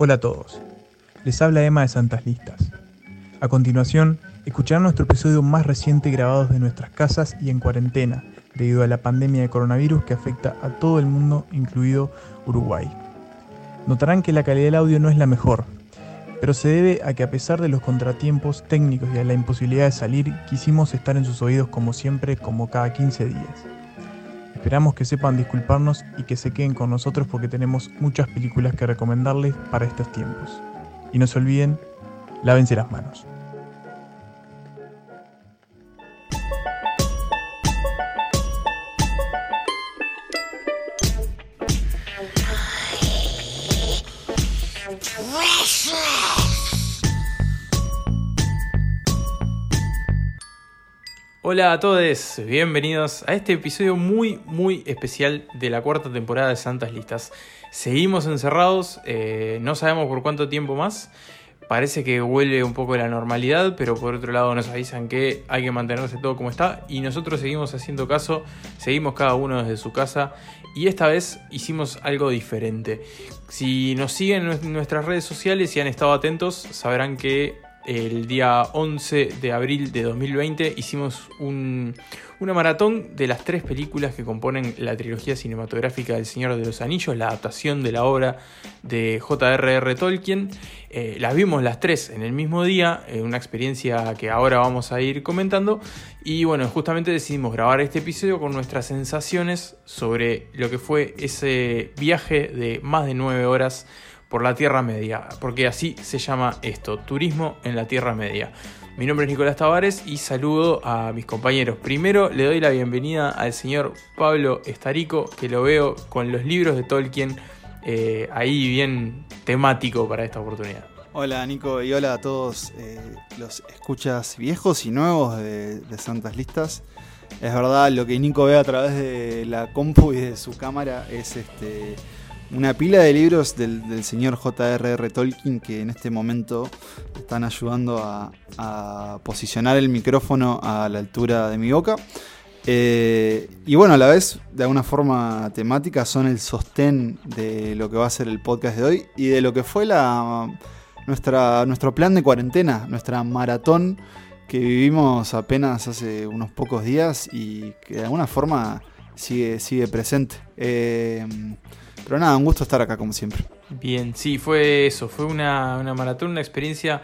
Hola a todos, les habla Emma de Santas Listas. A continuación, escucharán nuestro episodio más reciente grabado de nuestras casas y en cuarentena, debido a la pandemia de coronavirus que afecta a todo el mundo, incluido Uruguay. Notarán que la calidad del audio no es la mejor, pero se debe a que a pesar de los contratiempos técnicos y a la imposibilidad de salir, quisimos estar en sus oídos como siempre, como cada 15 días. Esperamos que sepan disculparnos y que se queden con nosotros porque tenemos muchas películas que recomendarles para estos tiempos. Y no se olviden, lávense las manos. Hola a todos, bienvenidos a este episodio muy muy especial de la cuarta temporada de Santas Listas. Seguimos encerrados, eh, no sabemos por cuánto tiempo más, parece que vuelve un poco la normalidad, pero por otro lado nos avisan que hay que mantenerse todo como está y nosotros seguimos haciendo caso, seguimos cada uno desde su casa y esta vez hicimos algo diferente. Si nos siguen en nuestras redes sociales y han estado atentos, sabrán que el día 11 de abril de 2020 hicimos una maratón de las tres películas que componen la trilogía cinematográfica del Señor de los Anillos, la adaptación de la obra de J.R.R. Tolkien. Eh, las vimos las tres en el mismo día, eh, una experiencia que ahora vamos a ir comentando. Y bueno, justamente decidimos grabar este episodio con nuestras sensaciones sobre lo que fue ese viaje de más de nueve horas por la Tierra Media, porque así se llama esto, turismo en la Tierra Media. Mi nombre es Nicolás Tavares y saludo a mis compañeros. Primero le doy la bienvenida al señor Pablo Estarico, que lo veo con los libros de Tolkien eh, ahí bien temático para esta oportunidad. Hola Nico y hola a todos eh, los escuchas viejos y nuevos de, de Santas Listas. Es verdad, lo que Nico ve a través de la compu y de su cámara es este una pila de libros del, señor J.R.R. Tolkien que en este momento están ayudando a, posicionar el micrófono a la altura de mi boca. Eh, y bueno, a la vez, de alguna forma temática, son el sostén de lo que va a ser el podcast de hoy y de lo que fue la, nuestra, nuestro plan de cuarentena, nuestra maratón que vivimos apenas hace unos pocos días y que de alguna forma sigue, sigue presente. Eh, pero nada, un gusto estar acá como siempre. Bien, sí, fue eso, fue una, una maratón, una experiencia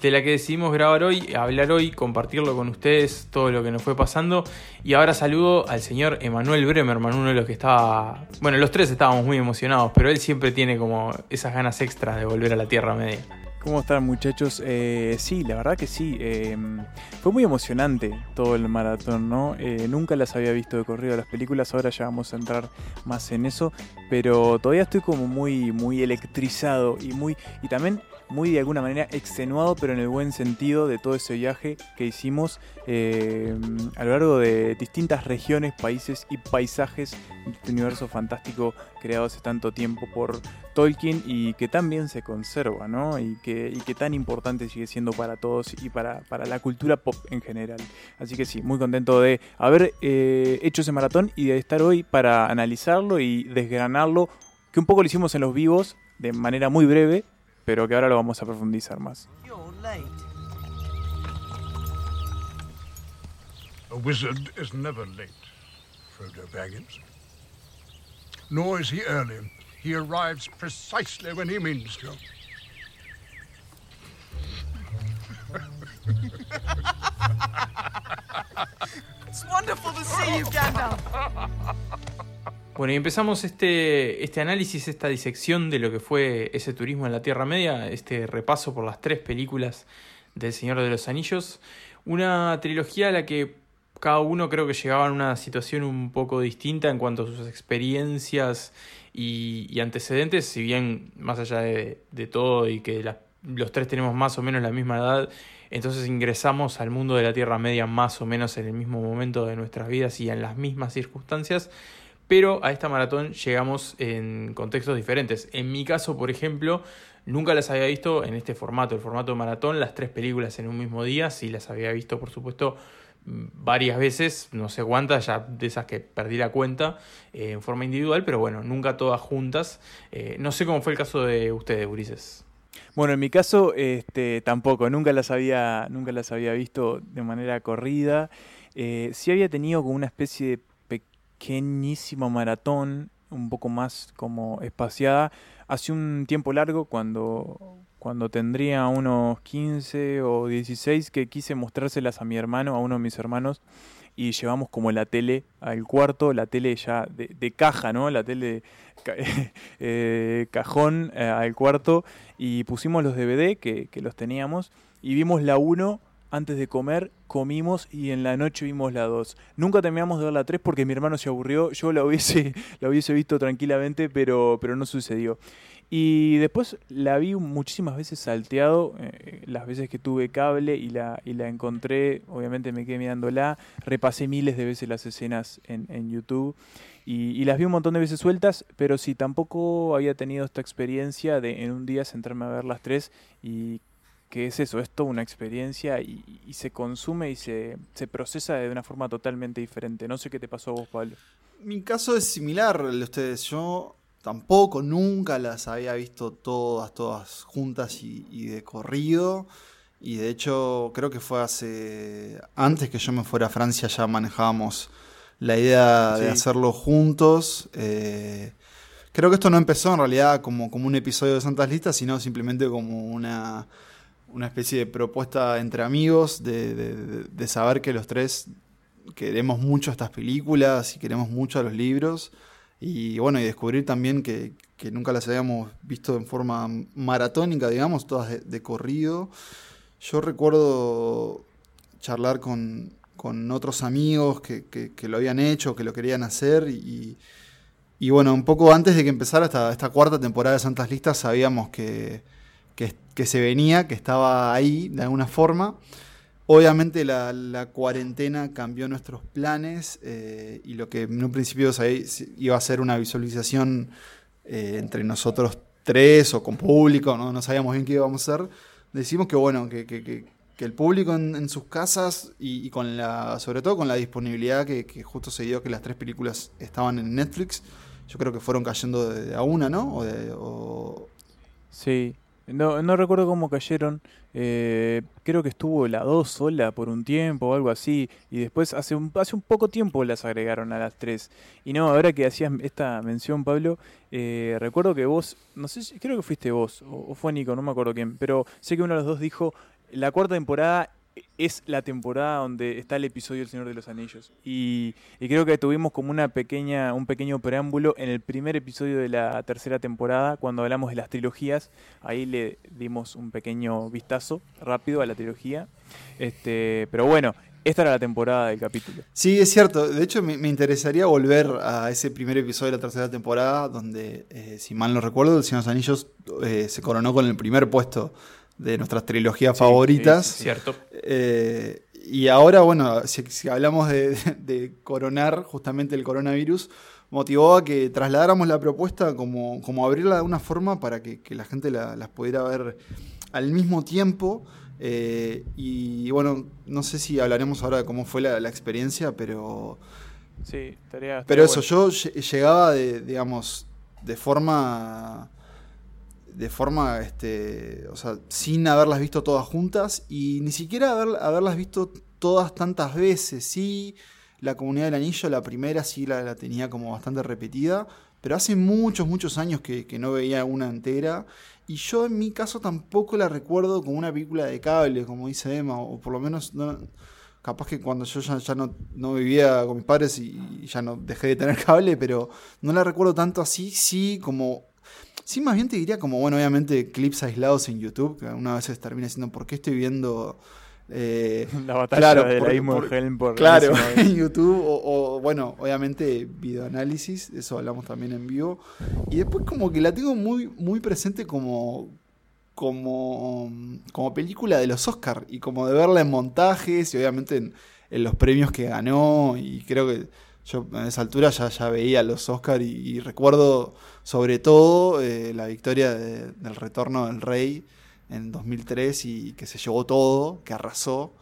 de la que decidimos grabar hoy, hablar hoy, compartirlo con ustedes, todo lo que nos fue pasando. Y ahora saludo al señor Emanuel Bremerman, uno de los que estaba... Bueno, los tres estábamos muy emocionados, pero él siempre tiene como esas ganas extras de volver a la Tierra Media. ¿Cómo están muchachos? Eh, sí, la verdad que sí. Em, fue muy emocionante todo el maratón, ¿no? Eh, nunca las había visto de corrido las películas, ahora ya vamos a entrar más en eso, pero todavía estoy como muy, muy electrizado y muy... Y también muy de alguna manera extenuado, pero en el buen sentido de todo ese viaje que hicimos eh, a lo largo de distintas regiones, países y paisajes de este universo fantástico creado hace tanto tiempo por Tolkien y que tan bien se conserva, ¿no? Y que, y que tan importante sigue siendo para todos y para, para, la cultura pop en general. Así que sí, muy contento de haber eh, hecho ese maratón y de estar hoy para analizarlo y desgranarlo, que un poco lo hicimos en los vivos de manera muy breve, pero que ahora lo vamos a profundizar más. A wizard is never late, Frodo Baggins. Nor is he early. He arrives precisely when he means to. It's wonderful to see you, Gandalf. Bueno, y empezamos este, este análisis, esta disección de lo que fue ese turismo en la Tierra Media, este repaso por las tres películas del Señor de los Anillos. Una trilogía a la que cada uno creo que llegaba en una situación un poco distinta en cuanto a sus experiencias y, antecedentes, si bien más allá de, todo y que los tres tenemos más o menos la misma edad, entonces ingresamos al mundo de la Tierra Media más o menos en el mismo momento de nuestras vidas y en las mismas circunstancias pero a esta maratón llegamos en contextos diferentes. En mi caso, por ejemplo, nunca las había visto en este formato, el formato de maratón, las tres películas en un mismo día, sí las había visto, por supuesto, varias veces, no sé cuántas, ya de esas que perdí la cuenta eh, en forma individual, pero bueno, nunca todas juntas. Eh, no sé cómo fue el caso de ustedes, Ulises. Bueno, en mi caso, este, tampoco, nunca las había, nunca las había visto de manera corrida. Eh, sí había tenido como una especie de pequeñísimo maratón, un poco más como espaciada, hace un tiempo largo cuando, cuando tendría unos 15 o 16 que quise mostrárselas a mi hermano, a uno de mis hermanos, y llevamos como la tele al cuarto, la tele ya de, caja, ¿no? La tele eh, cajón eh, al cuarto y pusimos los DVD que, que los teníamos y vimos la 1 antes de comer, comimos y en la noche vimos la 2. Nunca terminamos de ver la 3 porque mi hermano se aburrió, yo la hubiese, la hubiese visto tranquilamente, pero, pero no sucedió. Y después la vi muchísimas veces salteado, eh, las veces que tuve cable y la, y la encontré, obviamente me quedé mirándola, repasé miles de veces las escenas en, YouTube y, y, las vi un montón de veces sueltas, pero sí, tampoco había tenido esta experiencia de en un día sentarme a ver las tres y que es eso, es toda una experiencia y, y se consume y se, se, procesa de una forma totalmente diferente. No sé qué te pasó a vos, Pablo. Mi caso es similar al de ustedes. Yo tampoco, nunca las había visto todas, todas juntas y, y, de corrido. Y de hecho, creo que fue hace. Antes que yo me fuera a Francia, ya manejábamos la idea sí. de hacerlo juntos. Eh, creo que esto no empezó en realidad como, como un episodio de Santas Listas, sino simplemente como una, una especie de propuesta entre amigos de, de, saber que los tres queremos mucho estas películas y queremos mucho a los libros. Y bueno, y descubrir también que, que nunca las habíamos visto en forma maratónica, digamos, todas de, corrido. Yo recuerdo charlar con, con otros amigos que, que, que, lo habían hecho, que lo querían hacer. Y, y, bueno, un poco antes de que empezara esta, esta cuarta temporada de Santas Listas, sabíamos que, que, se venía, que estaba ahí de alguna forma. Obviamente la, cuarentena cambió nuestros planes eh, y lo que en un principio iba a ser una visualización eh, entre nosotros tres o con público, ¿no? no sabíamos bien qué íbamos a hacer. Decimos que bueno, que, el público en, sus casas y, con la, sobre todo con la disponibilidad que, justo se dio que las tres películas estaban en Netflix, yo creo que fueron cayendo de, a una, ¿no? O de. Sí, no, no recuerdo cómo cayeron. Eh, creo que estuvo la 2 sola por un tiempo o algo así. Y después hace un, hace un poco tiempo las agregaron a las 3. Y no, ahora que hacías esta mención, Pablo, eh, recuerdo que vos, no sé, creo que fuiste vos o, o fue Nico, no me acuerdo quién. Pero sé que uno de los dos dijo, la cuarta temporada es la temporada donde está el episodio El Señor de los Anillos. Y, creo que tuvimos como una pequeña, un pequeño preámbulo en el primer episodio de la tercera temporada, cuando hablamos de las trilogías. Ahí le dimos un pequeño vistazo rápido a la trilogía. Este, pero bueno, esta era la temporada del capítulo. Sí, es cierto. De hecho, me, me interesaría volver a ese primer episodio de la tercera temporada, donde, eh, si mal no recuerdo, El Señor de los Anillos eh, se coronó con el primer puesto de nuestras trilogías sí, favoritas. Sí, cierto. Eh, y ahora, bueno, si, si hablamos de, coronar justamente el coronavirus, motivó a que trasladáramos la propuesta como, como abrirla de una forma para que, que la gente la, las pudiera ver al mismo tiempo. Eh, y bueno, no sé si hablaremos ahora de cómo fue la, la experiencia, pero... Sí, estaría, estaría Pero eso, bueno. yo llegaba de, digamos, de forma de forma, este, o sea, sin haberlas visto todas juntas y ni siquiera haber, haberlas visto todas tantas veces. Sí, la comunidad del anillo, la primera sí la, la tenía como bastante repetida, pero hace muchos, muchos años que, que, no veía una entera. Y yo en mi caso tampoco la recuerdo como una película de cable, como dice Emma, o por lo menos no, capaz que cuando yo ya, ya no, no, vivía con mis padres y ya no dejé de tener cable, pero no la recuerdo tanto así, sí, como Sí, más bien te diría como, bueno, obviamente clips aislados en YouTube, que una vez termina diciendo, ¿por qué estoy viendo... Eh, la batalla claro, de la por, Helm por Claro, en YouTube, o, o, bueno, obviamente videoanálisis, eso hablamos también en vivo. Y después como que la tengo muy, muy presente como, como, como película de los Oscars y como de verla en montajes y obviamente en, en los premios que ganó y creo que yo a esa altura ya, ya veía los Oscars y, recuerdo sobre todo eh, la victoria de, del retorno del rey en 2003 y que se llevó todo, que arrasó.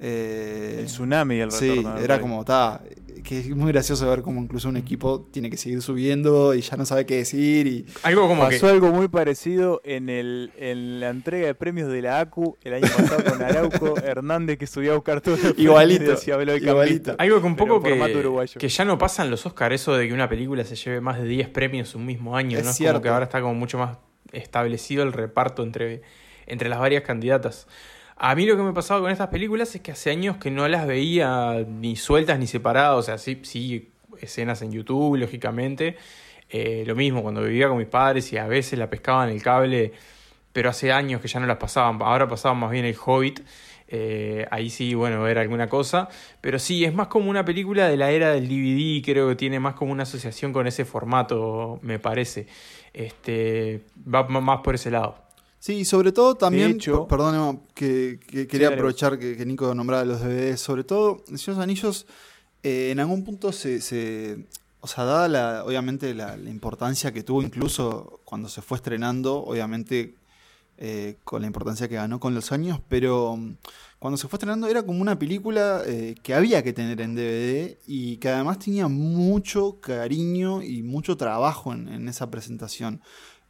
Eh, El tsunami del Sí, retorno del era como, está, que es muy gracioso ver cómo incluso un equipo tiene que seguir subiendo y ya no sabe qué decir y Algo como Pasó que. algo muy parecido en, el, en la entrega de premios de la ACU el año pasado con Arauco Hernández que subió a buscar todo el Igualito, y decía de igualito. Algo que un poco que, que ya no pasa en los Oscars, eso de que una película se lleve más de 10 premios un mismo año, Es ¿no? Es cierto. como que ahora está como mucho más establecido el reparto entre, entre las varias candidatas. A mí lo que me pasaba con estas películas es que hace años que no las veía ni sueltas ni separadas, o sea, sí, sí escenas en YouTube, lógicamente. Eh, lo mismo cuando vivía con mis padres y a veces la pescaba en el cable, pero hace años que ya no las pasaban. Ahora pasaban más bien el Hobbit. eh, ahí sí, bueno, era alguna cosa. Pero sí, es más como una película de la era del DVD. Creo que tiene más como una asociación con ese formato, me parece. Este, va más por ese lado. Sí, sobre todo también, hecho- perdón, que, que quería aprovechar que, que Nico nombraba los DVDs, sobre todo, El Señor de los Anillos, eh, en algún punto se, se- o sea, dada la, obviamente la, la importancia que tuvo incluso cuando se fue estrenando, obviamente eh, con la importancia que ganó con los años, pero mm, cuando se fue estrenando era como una película eh, que había que tener en DVD y que además tenía mucho cariño y mucho trabajo en, en esa presentación.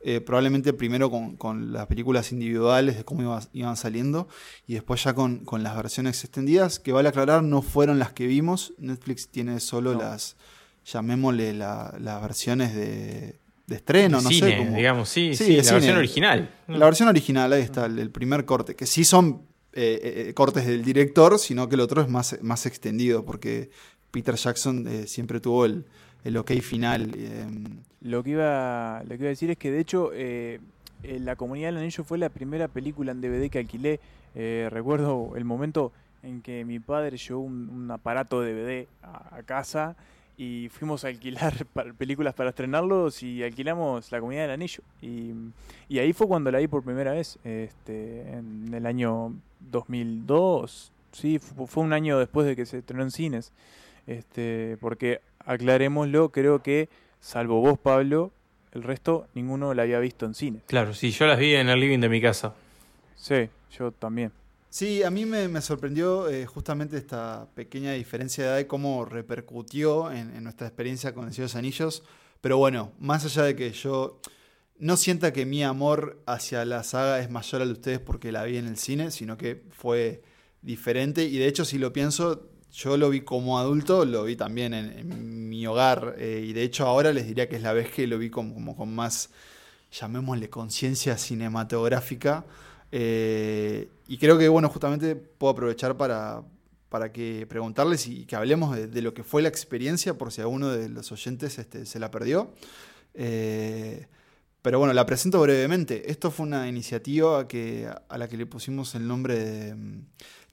Eh, probablemente primero con, con las películas individuales de cómo iba- iban saliendo y después ya con, con las versiones extendidas, que vale aclarar, no fueron las que vimos. Netflix tiene solo No. las, llamémosle la- las versiones de, de estreno, De no cine, sé. como- digamos, sí, Sí, la cine. versión original. la versión original, ahí está, el, el primer corte, que sí son eh, eh, cortes del director, sino que el otro es más, más extendido, porque Peter Jackson eh, siempre tuvo el, el ok final. eh, Lo que iba, lo que iba a decir es que de hecho eh, La Comunidad del Anillo fue la primera película en DVD que alquilé. Eh, recuerdo el momento en que mi padre llevó un, un aparato DVD a, casa y fuimos a alquilar películas para estrenarlos y alquilamos La Comunidad del Anillo. Y, ahí fue cuando la vi por primera vez, este, en el año 2002. Sí, fu- fue un año después de que se estrenó en cines. Este, porque aclarémoslo, creo que salvo vos, Pablo, el resto ninguno la había visto en cine. Claro, sí, yo las vi en el living de mi casa. Sí, yo también. Sí, a mí me, me sorprendió eh, justamente esta pequeña diferencia de edad y cómo repercutió en, en nuestra experiencia con el Señor de los Anillos. Pero bueno, más allá de que yo no sienta que mi amor hacia la saga es mayor al de ustedes porque la vi en el cine, sino que fue diferente. Y de hecho, si lo pienso, yo lo vi como adulto, lo vi también en, mi hogar. eh, y de hecho, ahora les diría que es la vez que lo vi como, con más, llamémosle, conciencia cinematográfica. Eh, y creo que, bueno, justamente puedo aprovechar para, para que preguntarles y que hablemos de, de lo que fue la experiencia, por si alguno de los oyentes este, se la perdió. Eh, pero bueno, la presento brevemente. Esto fue una iniciativa que, a la que le pusimos el nombre de mm,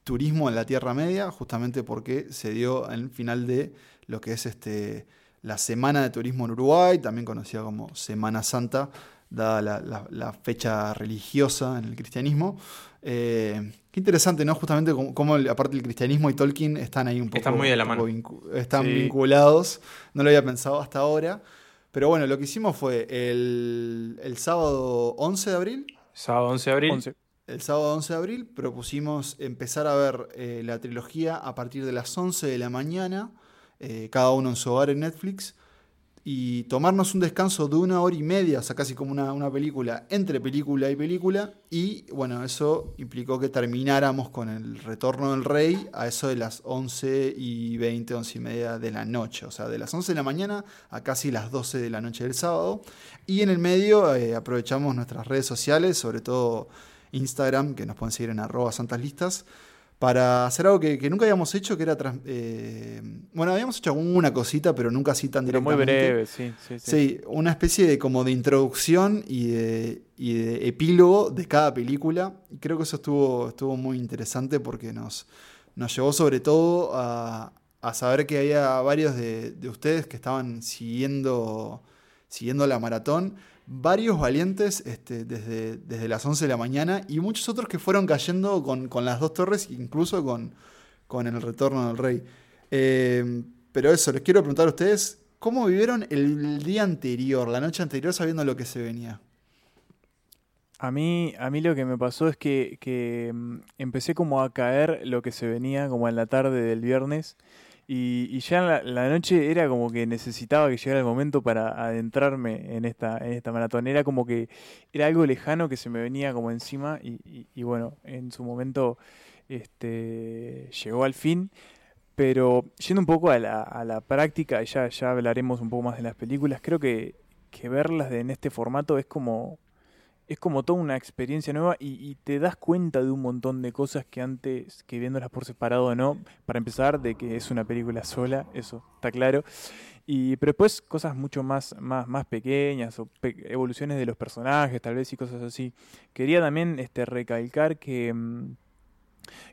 Turismo en la Tierra Media, justamente porque se dio al final de lo que es este, la Semana de Turismo en Uruguay, también conocida como Semana Santa, dada la, la- la fecha religiosa en el cristianismo. Eh, qué interesante, ¿no? Justamente como, como el- aparte el cristianismo y Tolkien están ahí un poco, Están muy de la mano. vincu- están Sí. vinculados. No lo había pensado hasta ahora. Pero bueno, lo que hicimos fue el, el sábado 11 de abril. Sábado 11 de abril. 11. El sábado 11 de abril propusimos empezar a ver eh, la trilogía a partir de las 11 de la mañana, eh, cada uno en su hogar en Netflix, y tomarnos un descanso de una hora y media, o sea, casi como una, una película, entre película y película, y bueno, eso implicó que termináramos con el retorno del rey a eso de las 11 y 20, 11 y media de la noche, o sea, de las 11 de la mañana a casi las 12 de la noche del sábado, y en el medio eh, aprovechamos nuestras redes sociales, sobre todo Instagram, que nos pueden seguir en arroba santaslistas, para hacer algo que, que nunca habíamos hecho, que era... trans- eh, bueno, habíamos hecho alguna cosita, pero nunca así tan Pero muy directamente. breve, sí, sí, sí. Sí, una especie de como de introducción y de, y de epílogo de cada película. Creo que eso estuvo, estuvo muy interesante porque nos, nos llevó sobre todo a, a saber que había varios de, de ustedes que estaban siguiendo, siguiendo la maratón. Varios valientes este, desde, desde las 11 de la mañana y muchos otros que fueron cayendo con, con las dos torres, incluso con, con el retorno del rey. Eh, pero eso, les quiero preguntar a ustedes, ¿cómo vivieron el día anterior, la noche anterior, sabiendo lo que se venía? A mí, a mí lo que me pasó es que, que mm, empecé como a caer lo que se venía como en la tarde del viernes y, ya en la, noche era como que necesitaba que llegara el momento para adentrarme en esta, en esta maratón. Era como que era algo lejano que se me venía como encima y, y- y bueno, en su momento este, llegó al fin. Pero yendo un poco a la, a la práctica, ya, ya hablaremos un poco más de las películas, creo que, que verlas en este formato es como, es como toda una experiencia nueva y, te das cuenta de un montón de cosas que antes, que viéndolas por separado no, para empezar, de que es una película sola, eso está claro. Y, pero después cosas mucho más, más, más pequeñas o evoluciones de los personajes, tal vez y cosas así. Quería también este, recalcar que, mm,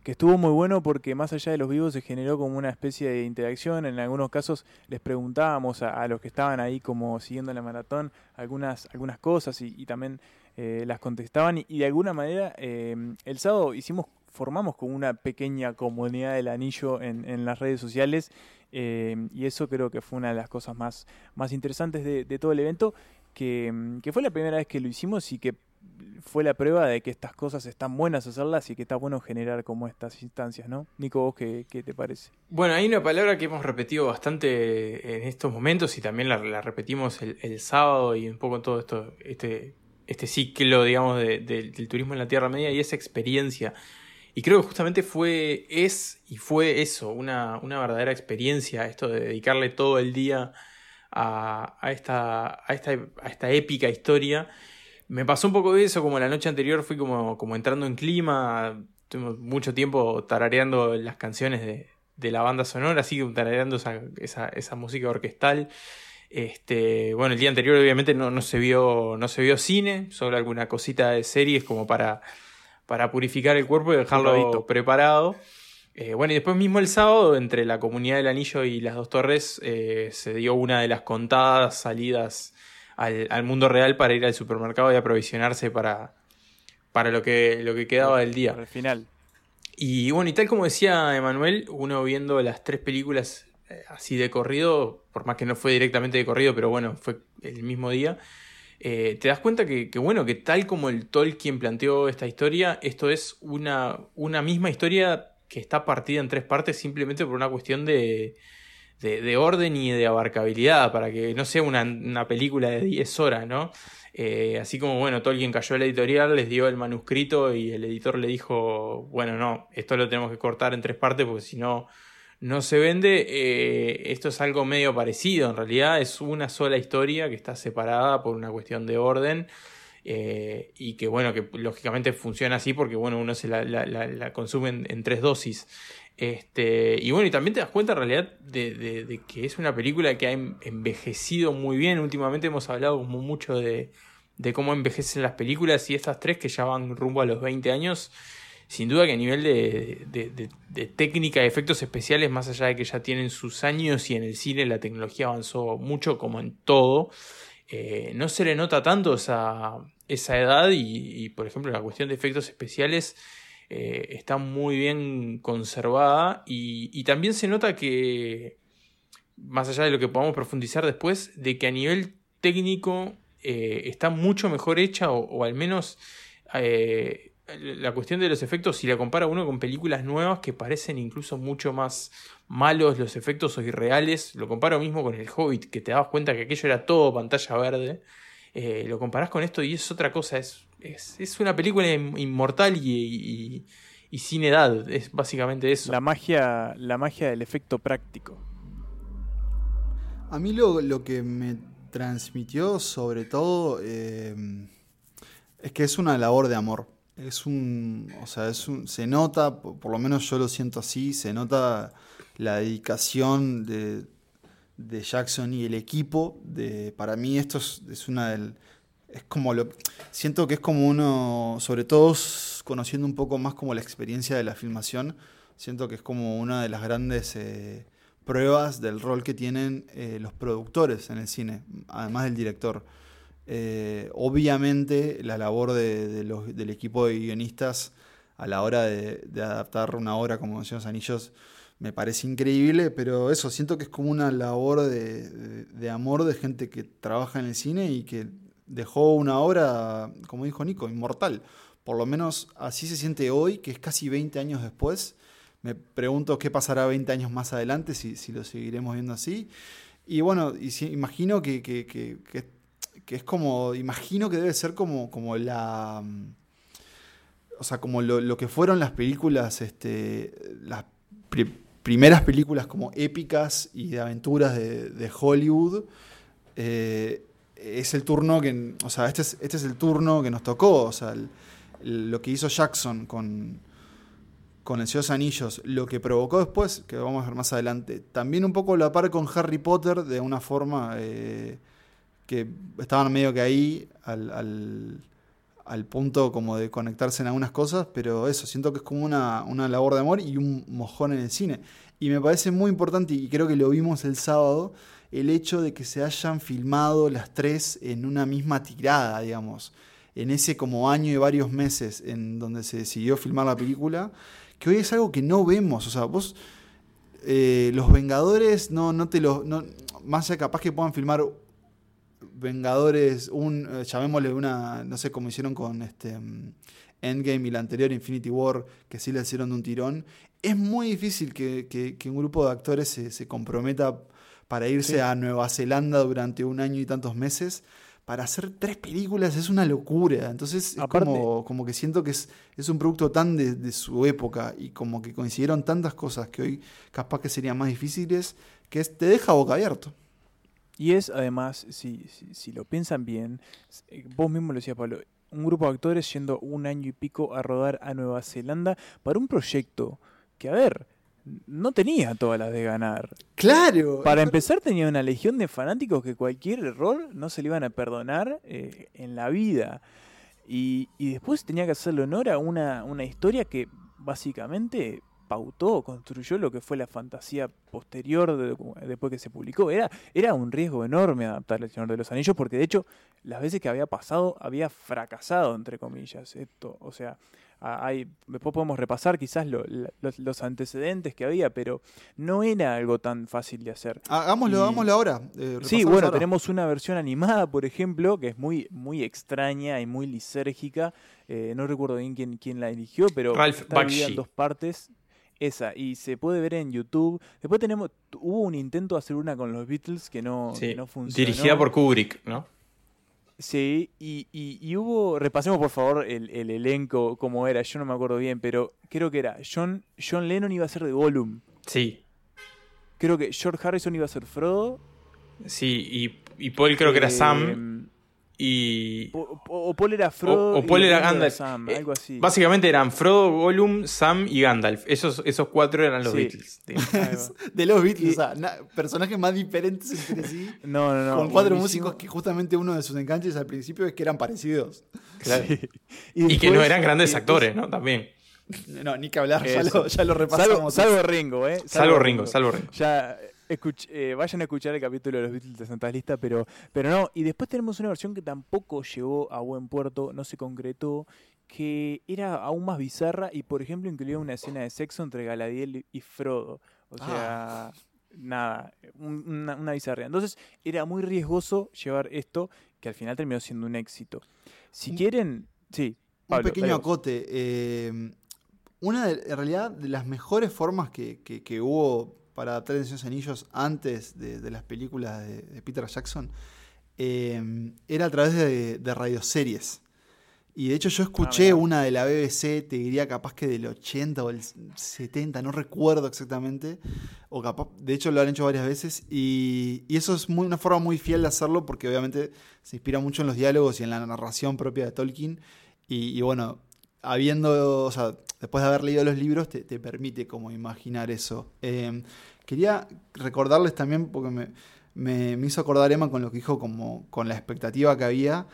que estuvo muy bueno porque más allá de los vivos se generó como una especie de interacción. En algunos casos les preguntábamos a, los que estaban ahí como siguiendo la maratón algunas, algunas cosas y también eh, las contestaban y, de alguna manera eh, el sábado hicimos formamos como una pequeña comunidad del anillo en, en las redes sociales eh, y eso creo que fue una de las cosas más, más interesantes de, de todo el evento que, que fue la primera vez que lo hicimos y que fue la prueba de que estas cosas están buenas hacerlas y que está bueno generar como estas instancias, ¿no? Nico, ¿vos qué, qué te parece? Bueno, hay una palabra que hemos repetido bastante en estos momentos y también la, repetimos el, el sábado y un poco todo esto, este, este ciclo, digamos, de- de- del turismo en la Tierra Media y esa experiencia. Y creo que justamente fue, es y fue eso, una, una verdadera experiencia, esto de dedicarle todo el día a, a esta, a, esta, a esta épica historia. Me pasó un poco de eso, como la noche anterior fui como, como entrando en clima, mucho tiempo tarareando las canciones de, de la banda sonora, así tarareando esa, esa, esa música orquestal. Este, bueno, el día anterior obviamente no, no se vio, no se vio cine, solo alguna cosita de series como para, para purificar el cuerpo y dejarlo preparado. Eh, bueno, y después mismo el sábado, entre la comunidad del Anillo y las dos torres, eh, se dio una de las contadas salidas al, al mundo real para ir al supermercado y aprovisionarse para, para lo, que, lo que quedaba del día. Al final. Y bueno, y tal como decía Emanuel, uno viendo las tres películas así de corrido, por más que no fue directamente de corrido, pero bueno, fue el mismo día, eh, te das cuenta que, bueno, que tal como el Tolkien planteó esta historia, esto es una, una misma historia que está partida en tres partes simplemente por una cuestión de, de, de orden y de abarcabilidad, para que no sea una, una película de 10 horas, ¿no? Eh, así como, bueno, Tolkien cayó a la editorial, les dio el manuscrito y el editor le dijo, bueno, no, esto lo tenemos que cortar en tres partes porque si no, no se vende. Eh, esto es algo medio parecido, en realidad es una sola historia que está separada por una cuestión de orden. eh, y que bueno, que lógicamente funciona así porque bueno, uno se la, consume en, tres dosis. Este, y bueno, y también te das cuenta en realidad de, que es una película que ha en- envejecido muy bien. Últimamente hemos hablado mucho de, de cómo envejecen las películas y estas tres que ya van rumbo a los 20 años, sin duda que a nivel de, técnica de efectos especiales, más allá de que ya tienen sus años y en el cine la tecnología avanzó mucho como en todo, eh, no se le nota tanto esa, esa edad y, por ejemplo la cuestión de efectos especiales eh, está muy bien conservada y, también se nota que, más allá de lo que podamos profundizar después, de que a nivel técnico eh, está mucho mejor hecha o, al menos la cuestión de los efectos, si la compara uno con películas nuevas que parecen incluso mucho más malos los efectos o irreales, lo comparo mismo con el Hobbit, que te dabas cuenta que aquello era todo pantalla verde, eh, lo comparás con esto y es otra cosa, es, es, es una película in- inmortal y, y- y sin edad, es básicamente eso. La magia, la magia del efecto práctico. A mí lo, lo que me transmitió sobre todo eh, es que es una labor de amor. Es un, o sea, es un, se nota, por, lo menos yo lo siento así, se nota la dedicación de, de Jackson y el equipo. De, para mí esto es, es una del, es como lo, siento que es como uno, sobre todo conociendo un poco más como la experiencia de la filmación, siento que es como una de las grandes eh, pruebas del rol que tienen eh, los productores en el cine, además del director. Eh, obviamente la labor de, los- del equipo de guionistas a la hora de, adaptar una obra como Señor los Anillos me parece increíble, pero eso, siento que es como una labor de, de- amor de gente que trabaja en el cine y que dejó una obra, como dijo Nico, inmortal. Por lo menos así se siente hoy, que es casi 20 años después. Me pregunto qué pasará 20 años más adelante, si, si lo seguiremos viendo así. Y bueno, y imagino que, es como, imagino que debe ser como, como la... O sea, como lo, lo que fueron las películas, este, las primeras películas como épicas y de aventuras de, de Hollywood. Eh, es el turno que, o sea, este es, este es el turno que nos tocó, o sea, lo que hizo Jackson con, con El Señor de Anillos, lo que provocó después, que vamos a ver más adelante, también un poco la par con Harry Potter de una forma eh, que estaban medio que ahí al, al, punto como de conectarse en algunas cosas, pero eso, siento que es como una, una labor de amor y un mojón en el cine. Y me parece muy importante, y creo que lo vimos el sábado, el hecho de que se hayan filmado las tres en una misma tirada, digamos, en ese como año y varios meses en donde se decidió filmar la película, que hoy es algo que no vemos, o sea, vos, eh, los Vengadores, no, no te los, más allá capaz que puedan filmar Vengadores, un, eh, llamémosle una, no sé cómo hicieron con este mm, Endgame y la anterior Infinity War, que sí le hicieron de un tirón, es muy difícil que, un grupo de actores se, se comprometa para irse a Nueva Zelanda durante un año y tantos meses. Para hacer tres películas es una locura. Entonces es como, como, que siento que es, es un producto tan de, su época y como que coincidieron tantas cosas que hoy capaz que serían más difíciles, que te deja boca abierto. Y es además, si, si, lo piensan bien, eh, vos mismo lo decías, Pablo, un grupo de actores yendo un año y pico a rodar a Nueva Zelanda para un proyecto que, a ver, no tenía todas las de ganar. Claro. Para empezar tenía una legión de fanáticos que cualquier error no se le iban a perdonar eh, en la vida. Y, después tenía que hacerle honor a una, una historia que básicamente pautó, construyó lo que fue la fantasía posterior de, después que se publicó. Era, era un riesgo enorme adaptar El Señor de los Anillos, porque de hecho, las veces que había pasado, había fracasado, entre comillas, esto. O sea, hay, después podemos repasar quizás los, antecedentes que había, pero no era algo tan fácil de hacer. Hagámoslo, hagámoslo ahora. Eh, sí, bueno, tenemos una versión animada, por ejemplo, que es muy, muy extraña y muy lisérgica. Eh, no recuerdo bien quién, quién la eligió, pero está en dos partes. Esa, y se puede ver en YouTube. Después tenemos, hubo un intento de hacer una con los Beatles que no, que no funcionó. Dirigida por Kubrick, ¿no? Sí, y, y, hubo, repasemos por favor el, elenco, como era, yo no me acuerdo bien, pero creo que era John, John Lennon iba a ser de Gollum. Sí. Creo que George Harrison iba a ser Frodo. Sí, y, y Paul creo que era Sam. Y. O, Paul era Frodo. O, Paul era Gandalf. Sam, eh, algo así. Básicamente eran Frodo, Gollum, Sam y Gandalf. Esos, esos cuatro eran los Beatles. de los Beatles, o sea, personajes más diferentes entre sí. No, no, no. Con cuatro músicos que justamente uno de sus enganches al principio es que eran parecidos. Claro. Y, que no eran grandes actores, ¿no? También. No, ni que hablar, ya lo, ya lo, repasamos. Salvo, Ringo, ¿eh? Salvo, Ringo, salvo Ringo. Ya eh, vayan a escuchar el capítulo de los Beatles de Santa Lista, pero, pero no. Y después tenemos una versión que tampoco llegó a buen puerto, no se concretó, que era aún más bizarra y, por ejemplo, incluía una escena de sexo entre Galadiel y Frodo. O sea, ah. nada, una, una bizarra. Entonces, era muy riesgoso llevar esto, que al final terminó siendo un éxito. Si quieren, sí. un pequeño acote. Eh, una de, en realidad, de las mejores formas que, que, que hubo para adaptar Esos Anillos antes de, las películas de, Peter Jackson eh, era a través de, de radioseries. Y de hecho yo escuché ah, una de la BBC, te diría capaz que del 80 o el 70, no recuerdo exactamente. O capaz, de hecho lo han hecho varias veces. Y, eso es muy, una forma muy fiel de hacerlo porque obviamente se inspira mucho en los diálogos y en la narración propia de Tolkien. Y, bueno, habiendo, o sea, después de haber leído los libros, te, permite como imaginar eso. Eh, quería recordarles también, porque me, hizo acordar Emma con lo que dijo, como, con la expectativa que había,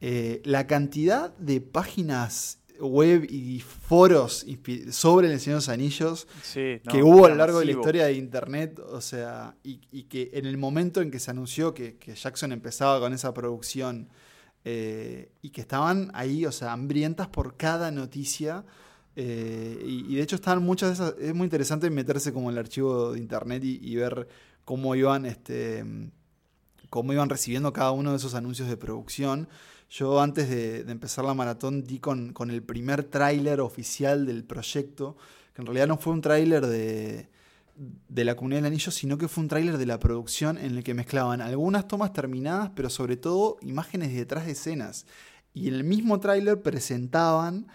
eh, la cantidad de páginas web y foros sobre el Señor de los Anillos que hubo a lo largo de la historia de Internet, o sea, y, que en el momento en que se anunció que, Jackson empezaba con esa producción eh, y que estaban ahí, o sea, hambrientas por cada noticia, eh, y, de hecho están muchas de esas. Es muy interesante meterse como en el archivo de internet y, ver cómo iban este cómo iban recibiendo cada uno de esos anuncios de producción. Yo antes de, empezar la maratón di con, con el primer tráiler oficial del proyecto, que en realidad no fue un tráiler de, de la comunidad del anillo, sino que fue un tráiler de la producción en el que mezclaban algunas tomas terminadas, pero sobre todo imágenes detrás de escenas. Y en el mismo tráiler presentaban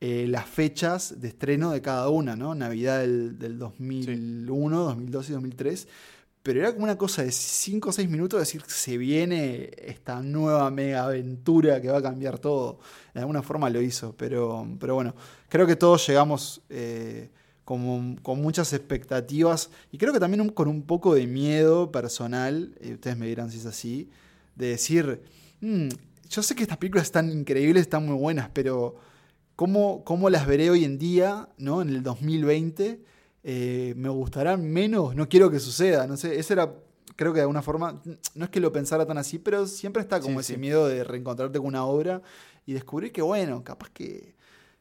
eh, las fechas de estreno de cada una, ¿no? Navidad del, del 2001, 2002 y 2003. Pero era como una cosa de 5 o 6 minutos decir, se viene esta nueva mega aventura que va a cambiar todo. De alguna forma lo hizo, pero, pero bueno, creo que todos llegamos eh, con, muchas expectativas y creo que también con un poco de miedo personal, y ustedes me dirán si es así, de decir, mm, yo sé que estas películas están increíbles, están muy buenas, pero ¿cómo, cómo las veré hoy en día, ¿no? en el 2020? Eh, ¿Me gustarán menos? No quiero que suceda, no sé, ese era creo que de alguna forma, no es que lo pensara tan así, pero siempre está como ese miedo de reencontrarte con una obra y descubrir que, bueno, capaz que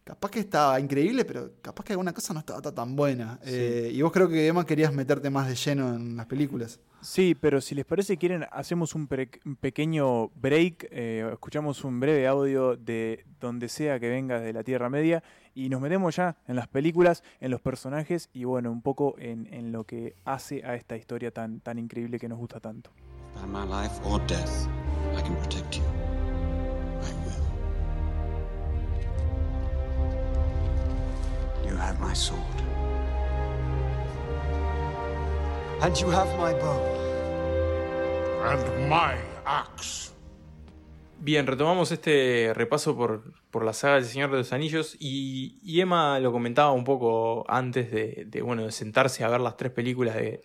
capaz que estaba increíble, pero capaz que alguna cosa no estaba tan buena. Eh, y vos creo que además querías meterte más de lleno en las películas. Sí, pero si les parece, quieren, hacemos un, pequeño break, eh, escuchamos un breve audio de donde sea que venga de la Tierra Media y nos metemos ya en las películas, en los personajes y bueno, un poco en, en lo que hace a esta historia tan, tan increíble que nos gusta tanto. Have my sword. And you have my bow. And my axe. Bien, retomamos este repaso por, por la saga del Señor de los Anillos y, Emma lo comentaba un poco antes de, bueno, de sentarse a ver las tres películas de,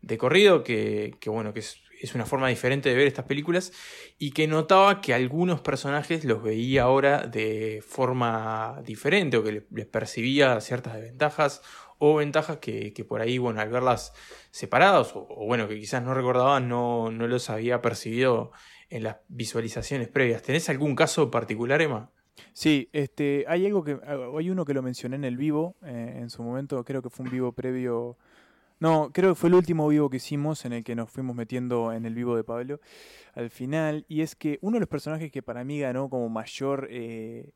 de corrido, que, que, bueno, que es es una forma diferente de ver estas películas y que notaba que algunos personajes los veía ahora de forma diferente o que les percibía ciertas desventajas o ventajas que, por ahí, bueno, al verlas separados o, bueno, que quizás no recordaba, no, no los había percibido en las visualizaciones previas. ¿Tenés algún caso particular, Emma? Sí, este, hay algo que, hay uno que lo mencioné en el vivo, eh, en su momento, creo que fue un vivo previo no, creo que fue el último vivo que hicimos en el que nos fuimos metiendo en el vivo de Pablo al final. Y es que uno de los personajes que para mí ganó como mayor eh,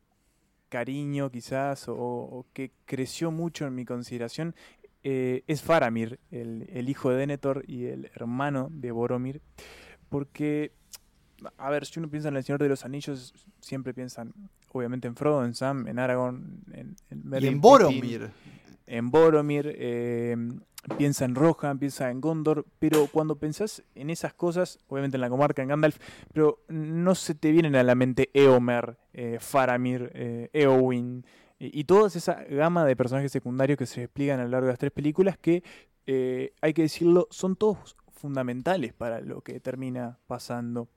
cariño quizás o, que creció mucho en mi consideración eh, es Faramir, el, hijo de Denethor y el hermano de Boromir. Porque, a ver, si uno piensa en el Señor de los Anillos, siempre piensan obviamente en Frodo, en Sam, en Aragorn, en, en y en Boromir. En Boromir, eh, piensa en Rohan, piensa en Gondor, pero cuando pensás en esas cosas, obviamente en la comarca, en Gandalf, pero no se te vienen a la mente Eomer, eh, Faramir, eh, Eowyn y, toda esa gama de personajes secundarios que se explican a lo largo de las tres películas que, hay que decirlo, son todos fundamentales para lo que termina pasando.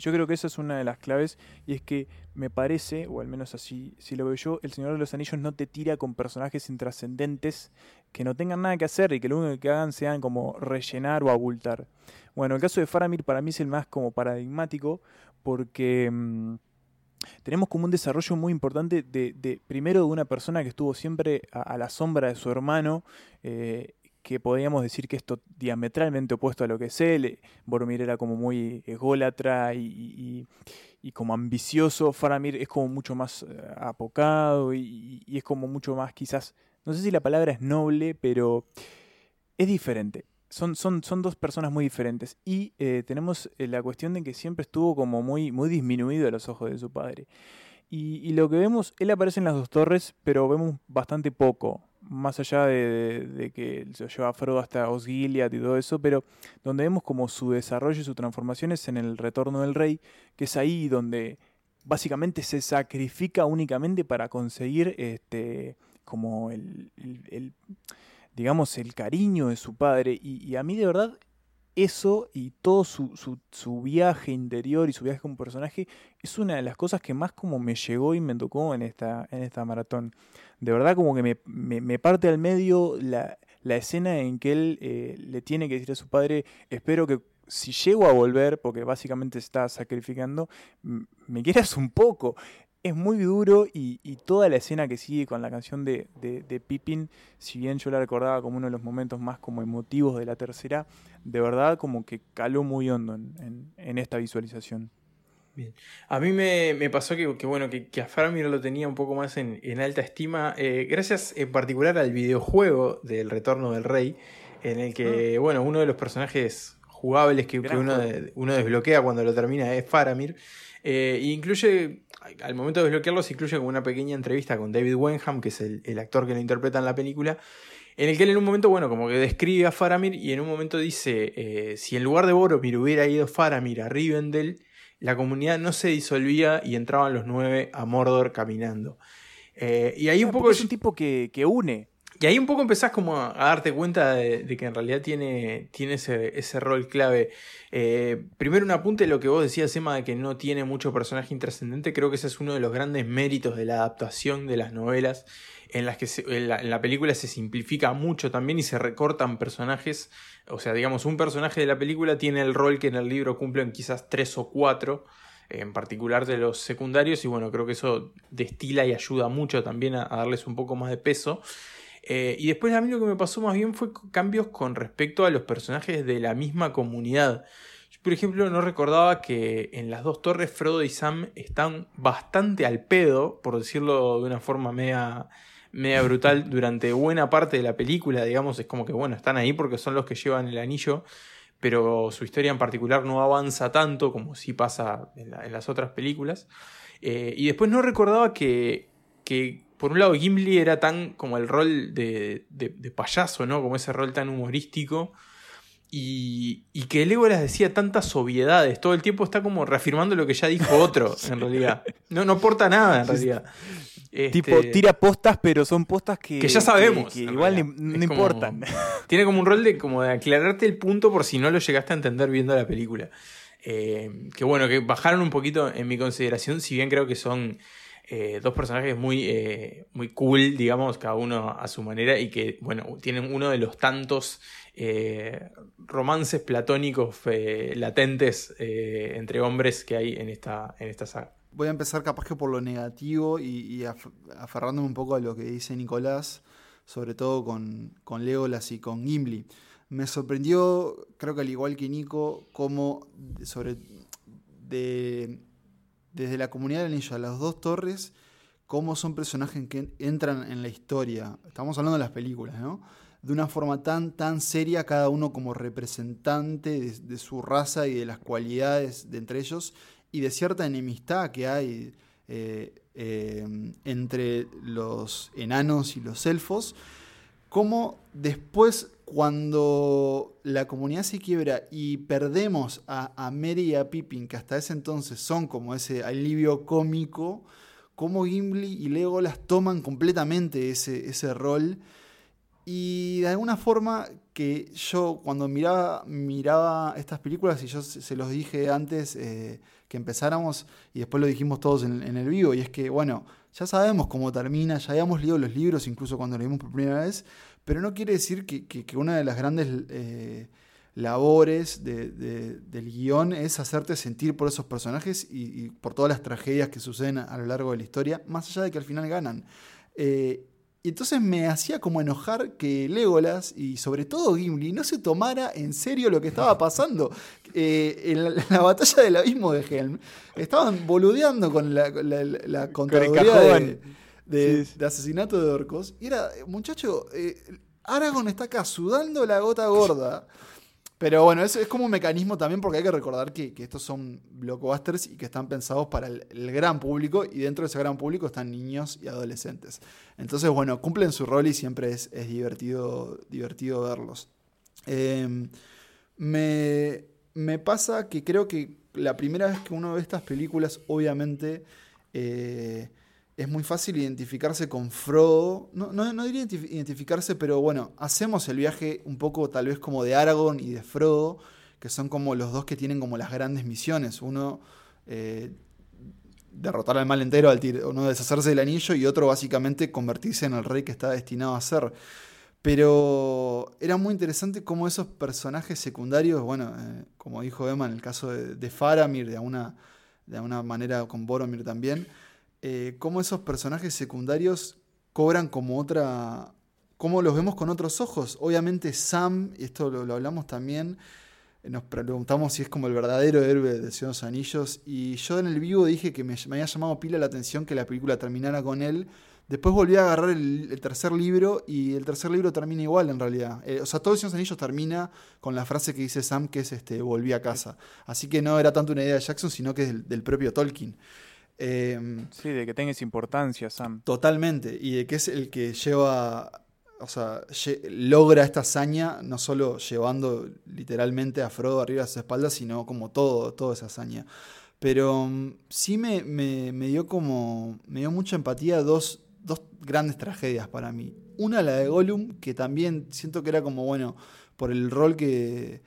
Yo creo que esa es una de las claves y es que me parece, o al menos así si lo veo yo, El Señor de los Anillos no te tira con personajes intrascendentes que no tengan nada que hacer y que lo único que hagan sean como rellenar o abultar. Bueno, el caso de Faramir para mí es el más como paradigmático porque mm, tenemos como un desarrollo muy importante de, primero de una persona que estuvo siempre a, la sombra de su hermano eh, que podríamos decir que esto diametralmente opuesto a lo que es él. Boromir era como muy ególatra y, como ambicioso. Faramir es como mucho más eh, apocado y, es como mucho más quizás, no sé si la palabra es noble, pero es diferente. Son, son, son dos personas muy diferentes. Y eh, tenemos eh, la cuestión de que siempre estuvo como muy, muy disminuido a los ojos de su padre. Y, y lo que vemos, él aparece en las dos torres, pero vemos bastante poco más allá de, que se lleva a Frodo hasta Osgiliath y todo eso, pero donde vemos como su desarrollo y su transformación es en el retorno del rey, que es ahí donde básicamente se sacrifica únicamente para conseguir este como el, digamos el cariño de su padre. Y, a mí de verdad eso y todo su, su, su, viaje interior y su viaje como personaje es una de las cosas que más como me llegó y me tocó en esta, en esta maratón de verdad como que me, parte al medio la, escena en que él eh, le tiene que decir a su padre, espero que si llego a volver, porque básicamente está sacrificando, me quieras un poco. es muy duro y, toda la escena que sigue con la canción de, de, Pippin, si bien yo la recordaba como uno de los momentos más como emotivos de la tercera, de verdad como que caló muy hondo en, esta visualización. Bien. A mí me, pasó que, bueno, que, a Faramir lo tenía un poco más en, alta estima, eh, gracias en particular al videojuego del Retorno del Rey, en el que, ah. bueno, uno de los personajes jugables que, uno, uno, desbloquea cuando lo termina es Faramir. Eh, incluye, al momento de desbloquearlo, se incluye como una pequeña entrevista con David Wenham, que es el, actor que lo interpreta en la película, en el que él en un momento, bueno, como que describe a Faramir y en un momento dice, eh, si en lugar de Boromir hubiera ido Faramir a Rivendell, la comunidad no se disolvía y entraban los nueve a Mordor caminando. Eh, y ahí un poco... Es un tipo que, que une. Y ahí un poco empezás como a, darte cuenta de, que en realidad tiene, tiene ese, rol clave. Eh, primero un apunte de lo que vos decías, Emma, de que no tiene mucho personaje intrascendente. Creo que ese es uno de los grandes méritos de la adaptación de las novelas, en las que en, la, película se simplifica mucho también y se recortan personajes. O sea, digamos, un personaje de la película tiene el rol que en el libro cumplen quizás tres o cuatro en particular de los secundarios y bueno, creo que eso destila y ayuda mucho también a darles un poco más de peso. Eh, y después a mí lo que me pasó más bien fue cambios con respecto a los personajes de la misma comunidad. Yo, por ejemplo, no recordaba que en las dos torres Frodo y Sam están bastante al pedo, por decirlo de una forma media, media brutal, durante buena parte de la película, digamos, es como que, bueno, están ahí porque son los que llevan el anillo, pero su historia en particular no avanza tanto como sí pasa en, las otras películas. Eh, y después no recordaba que, que por un lado Gimli era tan como el rol de, payaso, ¿no? Como ese rol tan humorístico. Y, y, que Legolas decía tantas obviedades. Todo el tiempo está como reafirmando lo que ya dijo otro, en realidad. No, no aporta nada, en realidad. Tipo, este, tira postas, pero son postas que. Que ya sabemos. Que, igual no importan. tiene como un rol de, como de aclararte el punto por si no lo llegaste a entender viendo la película. Eh, que bueno, que bajaron un poquito en mi consideración, si bien creo que son eh, dos personajes muy, eh, muy cool, digamos, cada uno a su manera, y que, bueno, tienen uno de los tantos romances platónicos latentes entre hombres que hay en esta, en esta saga. Voy a empezar capaz que por lo negativo y, aferrándome un poco a lo que dice Nicolás, sobre todo con, con Legolas y con Gimli. Me sorprendió, creo que al igual que Nico, cómo sobre de desde la comunidad del anillo a las dos torres, cómo son personajes que entran en la historia. Estamos hablando de las películas, ¿no? De una forma tan, tan seria, cada uno como representante de, su raza y de las cualidades de entre ellos y de cierta enemistad que hay eh, eh, entre los enanos y los elfos. Cómo después cuando la comunidad se quiebra y perdemos a, a, Mary y a Pippin, que hasta ese entonces son como ese alivio cómico, como Gimli y Legolas toman completamente ese, ese rol. Y de alguna forma que yo cuando miraba, miraba estas películas, y yo se, los dije antes eh, que empezáramos, y después lo dijimos todos en, el vivo, y es que, bueno, ya sabemos cómo termina, ya habíamos leído los libros, incluso cuando lo vimos por primera vez, pero no quiere decir que, una de las grandes eh, labores del guion es hacerte sentir por esos personajes y, por todas las tragedias que suceden a, lo largo de la historia, más allá de que al final ganan. Eh, y entonces me hacía como enojar que Legolas y sobre todo Gimli no se tomara en serio lo que estaba pasando. Eh, en, la, batalla del abismo de Helm estaban boludeando con la, la, de, asesinato de orcos. Y era, muchacho, eh, Aragorn está acá sudando la gota gorda. Pero bueno, es, es como un mecanismo también porque hay que recordar que, estos son blockbusters y que están pensados para el, gran público y dentro de ese gran público están niños y adolescentes. Entonces, bueno, cumplen su rol y siempre es, divertido, divertido verlos. Em, me, me, pasa que creo que la primera vez que uno ve estas películas, obviamente, eh, es muy fácil identificarse con Frodo. No, no, diría identificarse, pero bueno, hacemos el viaje un poco tal vez como de Aragorn y de Frodo, que son como los dos que tienen como las grandes misiones. Uno eh, derrotar al mal entero, al uno deshacerse del anillo y otro básicamente convertirse en el rey que está destinado a ser. Pero era muy interesante cómo esos personajes secundarios, bueno, eh, como dijo Emma en el caso de, Faramir, de alguna, de alguna manera con Boromir también, eh, cómo esos personajes secundarios cobran como otra, cómo los vemos con otros ojos. Obviamente Sam, y esto lo, hablamos también, nos preguntamos si es como el verdadero héroe de Señor de los Anillos, y yo en el vivo dije que me, había llamado pila la atención que la película terminara con él, Después volví a agarrar el, tercer libro y el tercer libro termina igual en realidad. Eh, o sea, todo Señor Anillos termina con la frase que dice Sam que es este, volví a casa. Así que no era tanto una idea de Jackson, sino que es del, propio Tolkien. Em, sí, de que tenga esa importancia, Sam. Totalmente. Y de que es el que lleva, o sea, logra esta hazaña, no solo llevando literalmente a Frodo arriba de sus espaldas, sino como todo, toda esa hazaña. Pero mm, sí me, me, dio como, me dio mucha empatía dos, dos grandes tragedias para mí. Una, la de Gollum, que también siento que era como, bueno, por el rol que.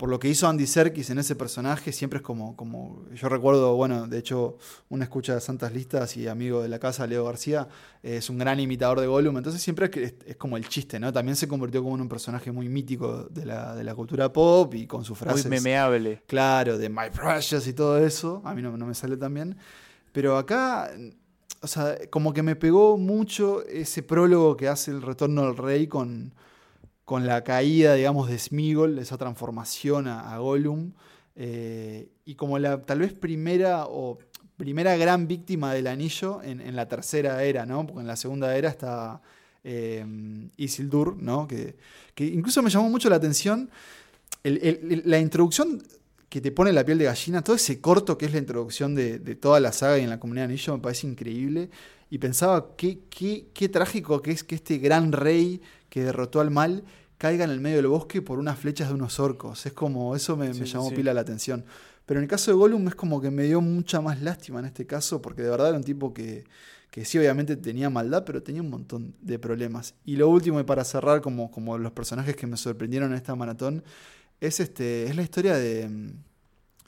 Por lo que hizo Andy Serkis en ese personaje, siempre es como, como. Yo recuerdo, bueno, de hecho, una escucha de Santas Listas y amigo de la casa, Leo García, es un gran imitador de Gollum. Entonces siempre es, es, como el chiste, ¿no? También se convirtió como en un personaje muy mítico de la, de la cultura pop y con sus frases. Muy memeable. Claro, de My Precious y todo eso. A mí no, no me sale tan bien. Pero acá o sea, como que me pegó mucho ese prólogo que hace el retorno del rey con, con la caída, digamos, de Smigol, esa transformación a, Gollum. Eh, y como la tal vez primera o primera gran víctima del anillo en, la tercera era, ¿no? Porque en la segunda era está eh, Isildur, ¿no? Que, incluso me llamó mucho la atención la introducción que te pone la piel de gallina. Todo ese corto que es la introducción de, toda la saga y en la comunidad de Anillo me parece increíble. Y pensaba qué, qué, qué trágico que es que este gran rey que derrotó al mal caiga en el medio del bosque por unas flechas de unos orcos. Es como, eso me, llamó pila la atención. Pero en el caso de Gollum es como que me dio mucha más lástima en este caso, porque de verdad era un tipo que, que sí, obviamente tenía maldad, pero tenía un montón de problemas. Y lo último, y para cerrar, como, como los personajes que me sorprendieron en esta maratón, es, este, es la historia de,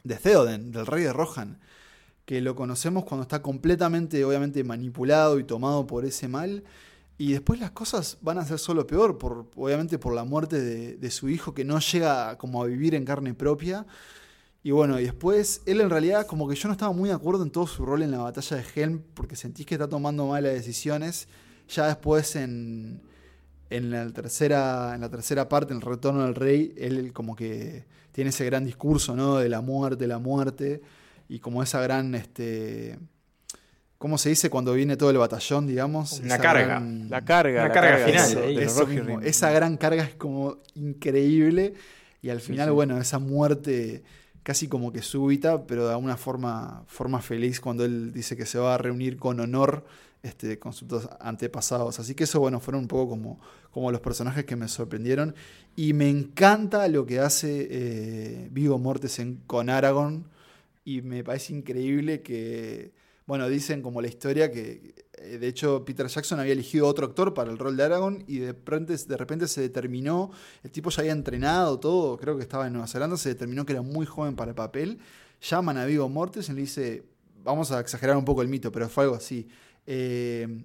de Theoden, del rey de Rohan, que lo conocemos cuando está completamente, obviamente, manipulado y tomado por ese mal. Y después las cosas van a ser solo peor, por, obviamente por la muerte de, su hijo que no llega como a vivir en carne propia. Y bueno, y después él en realidad como que yo no estaba muy de acuerdo en todo su rol en la batalla de Helm, porque sentís que está tomando malas decisiones. Ya después en, en la tercera, en la tercera parte, en el retorno del rey, él como que tiene ese gran discurso, ¿no? De la muerte, la muerte, y como esa gran, este, ¿cómo se dice cuando viene todo el batallón, digamos? Una carga. la carga. La carga, final. esa gran carga es como increíble, y al final, bueno, esa muerte casi como que súbita, pero de alguna forma, forma feliz cuando él dice que se va a reunir con honor este, con sus antepasados. Así que eso, bueno, fueron un poco como, como los personajes que me sorprendieron. Y me encanta lo que hace eh, Vigo Mortensen con Aragorn. Y me parece increíble que, bueno, dicen como la historia que, eh, de hecho, Peter Jackson había elegido otro actor para el rol de Aragorn y de repente, de repente se determinó, el tipo ya había entrenado todo, creo que estaba en Nueva Zelanda, se determinó que era muy joven para el papel. Llaman a Vigo Mortensen y le dice, vamos a exagerar un poco el mito, pero fue algo así eh,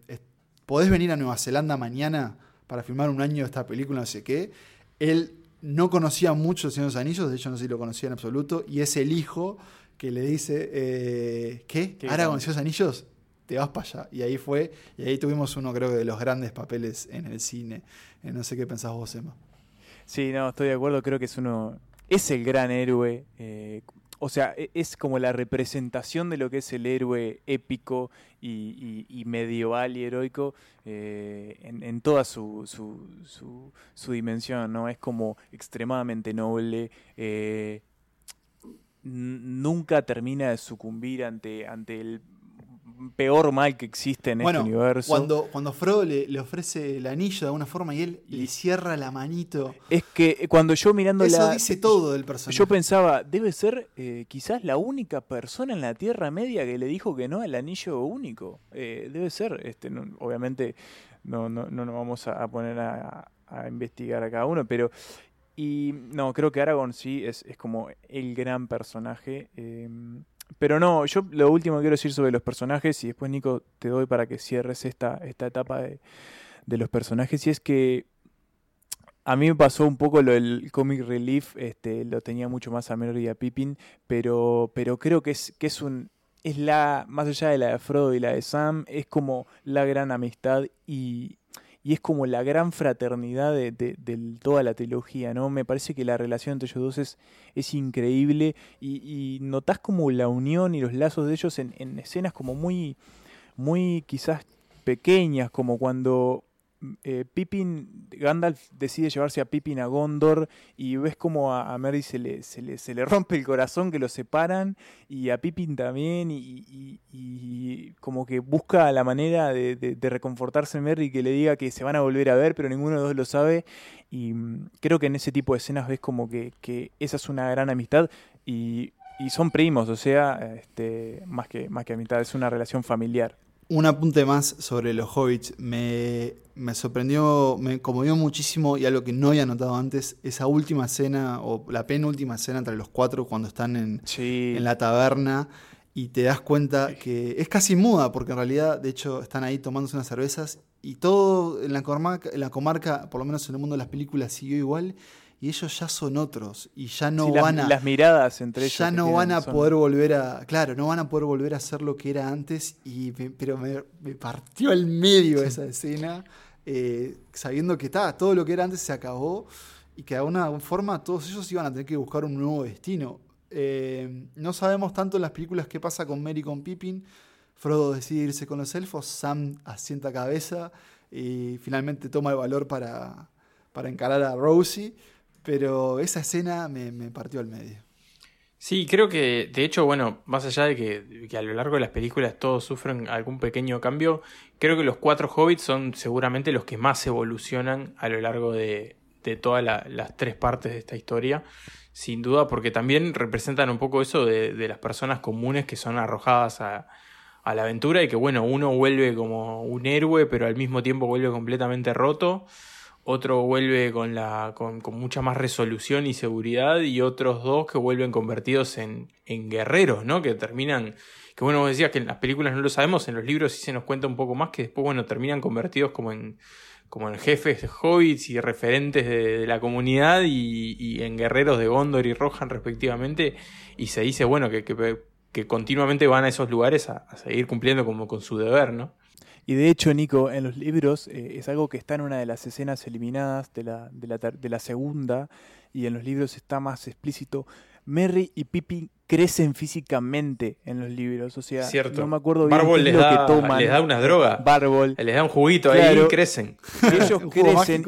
podés venir a Nueva Zelanda mañana para filmar un año de esta película, no sé qué. Él no conocía mucho Señor de los Anillos, de hecho no sé si lo conocía en absoluto, y es el hijo que le dice, eh, ¿qué? ¿Ahora con los Anillos? Te vas para allá. Y ahí fue, y ahí tuvimos uno creo de los grandes papeles en el cine. Eh, no sé qué pensás vos, Emma. Sí, no, estoy de acuerdo, creo que es uno, es el gran héroe. Eh, o sea, e, es como la representación de lo que es el héroe épico y, medieval y heroico eh, en, toda su, su, su, dimensión, ¿no? Es como extremadamente noble. Eh, nunca termina de sucumbir ante, ante el peor mal que existe en este universo. Cuando, cuando Frodo le, ofrece el anillo de alguna forma y él le cierra la manito. Es que cuando yo mirando Eso dice todo del personaje. Yo pensaba, debe ser eh, quizás la única persona en la Tierra Media que le dijo que no al anillo único. Eh, debe ser, este, obviamente no, no, no nos vamos a, poner a, investigar a cada uno, pero y no, creo que Aragorn sí es, es como el gran personaje. Em, pero no, yo lo último que quiero decir sobre los personajes, y después Nico te doy para que cierres esta, esta etapa de, de los personajes, y es que a mí me pasó un poco lo del comic relief, este, lo tenía mucho más a Merry y a Pippin, pero, pero creo que es, que es un es la, más allá de la de Frodo y la de Sam, es como la gran amistad y, y es como la gran fraternidad de, toda la trilogía, ¿no? Me parece que la relación entre ellos dos es, es increíble y, y notás como la unión y los lazos de ellos en, en escenas como muy, muy quizás pequeñas, como cuando eh, Pippin, Gandalf decide llevarse a Pippin a Gondor y ves como a, Merry se le, se, le, se le rompe el corazón que los separan y a Pippin también y, como que busca la manera de reconfortarse Merry que le diga que se van a volver a ver pero ninguno de los dos lo sabe y mm, creo que en ese tipo de escenas ves como que, que esa es una gran amistad y, y son primos, o sea, este, más, que, más que amistad, es una relación familiar. Un apunte más sobre los hobbits. Me, me sorprendió, me conmovió muchísimo y algo que no había notado antes, esa última escena o la penúltima escena entre los cuatro cuando están en, Sí, en la taberna y te das cuenta que es casi muda porque en realidad, de hecho, están ahí tomándose unas cervezas y todo en la comarca, en la comarca por lo menos en el mundo de las películas, siguió igual y ellos ya son otros y ya no sí, las, van a... las miradas entre ellos. ya no van a son- poder volver a. Claro, no van a poder volver a hacer lo que era antes. Y me- pero me, me partió al medio esa escena. eh, sabiendo que está, todo lo que era antes se acabó. Y que de alguna forma todos ellos iban a tener que buscar un nuevo destino. Eh, no sabemos tanto en las películas qué pasa con Merry y con Pippin. Frodo decide irse con los elfos, Sam asienta cabeza y finalmente toma el valor para, para encarar a Rosie. Pero esa escena me, partió al medio. Sí, creo que, de hecho, bueno, más allá de que, a lo largo de las películas todos sufren algún pequeño cambio, creo que los cuatro hobbits son seguramente los que más evolucionan a lo largo de, todas la- las tres partes de esta historia, sin duda, porque también representan un poco eso de, de las personas comunes que son arrojadas a la aventura y que, bueno, uno vuelve como un héroe, pero al mismo tiempo vuelve completamente roto otro vuelve con, la, con, con mucha más resolución y seguridad y otros dos que vuelven convertidos en, en guerreros, ¿no? Que terminan, que bueno, vos decías que en las películas no lo sabemos, en los libros sí se nos cuenta un poco más, que después, bueno, terminan convertidos como en, como en jefes de hobbits y referentes de, de la comunidad y, y en guerreros de Gondor y Rohan respectivamente, y se dice, bueno, que, que, que continuamente van a esos lugares a, a seguir cumpliendo como con su deber, ¿no? Y de hecho, Nico, en los libros eh, es algo que está en una de las escenas eliminadas de la, de, la, ter- de la segunda, y en los libros está más explícito. Merry y Pippin crecen físicamente en los libros, o sea, Cierto. no me acuerdo bien qué es les lo da, que toman. les da una droga. Bárbol. Les da un juguito ahí y crecen. Ellos crecen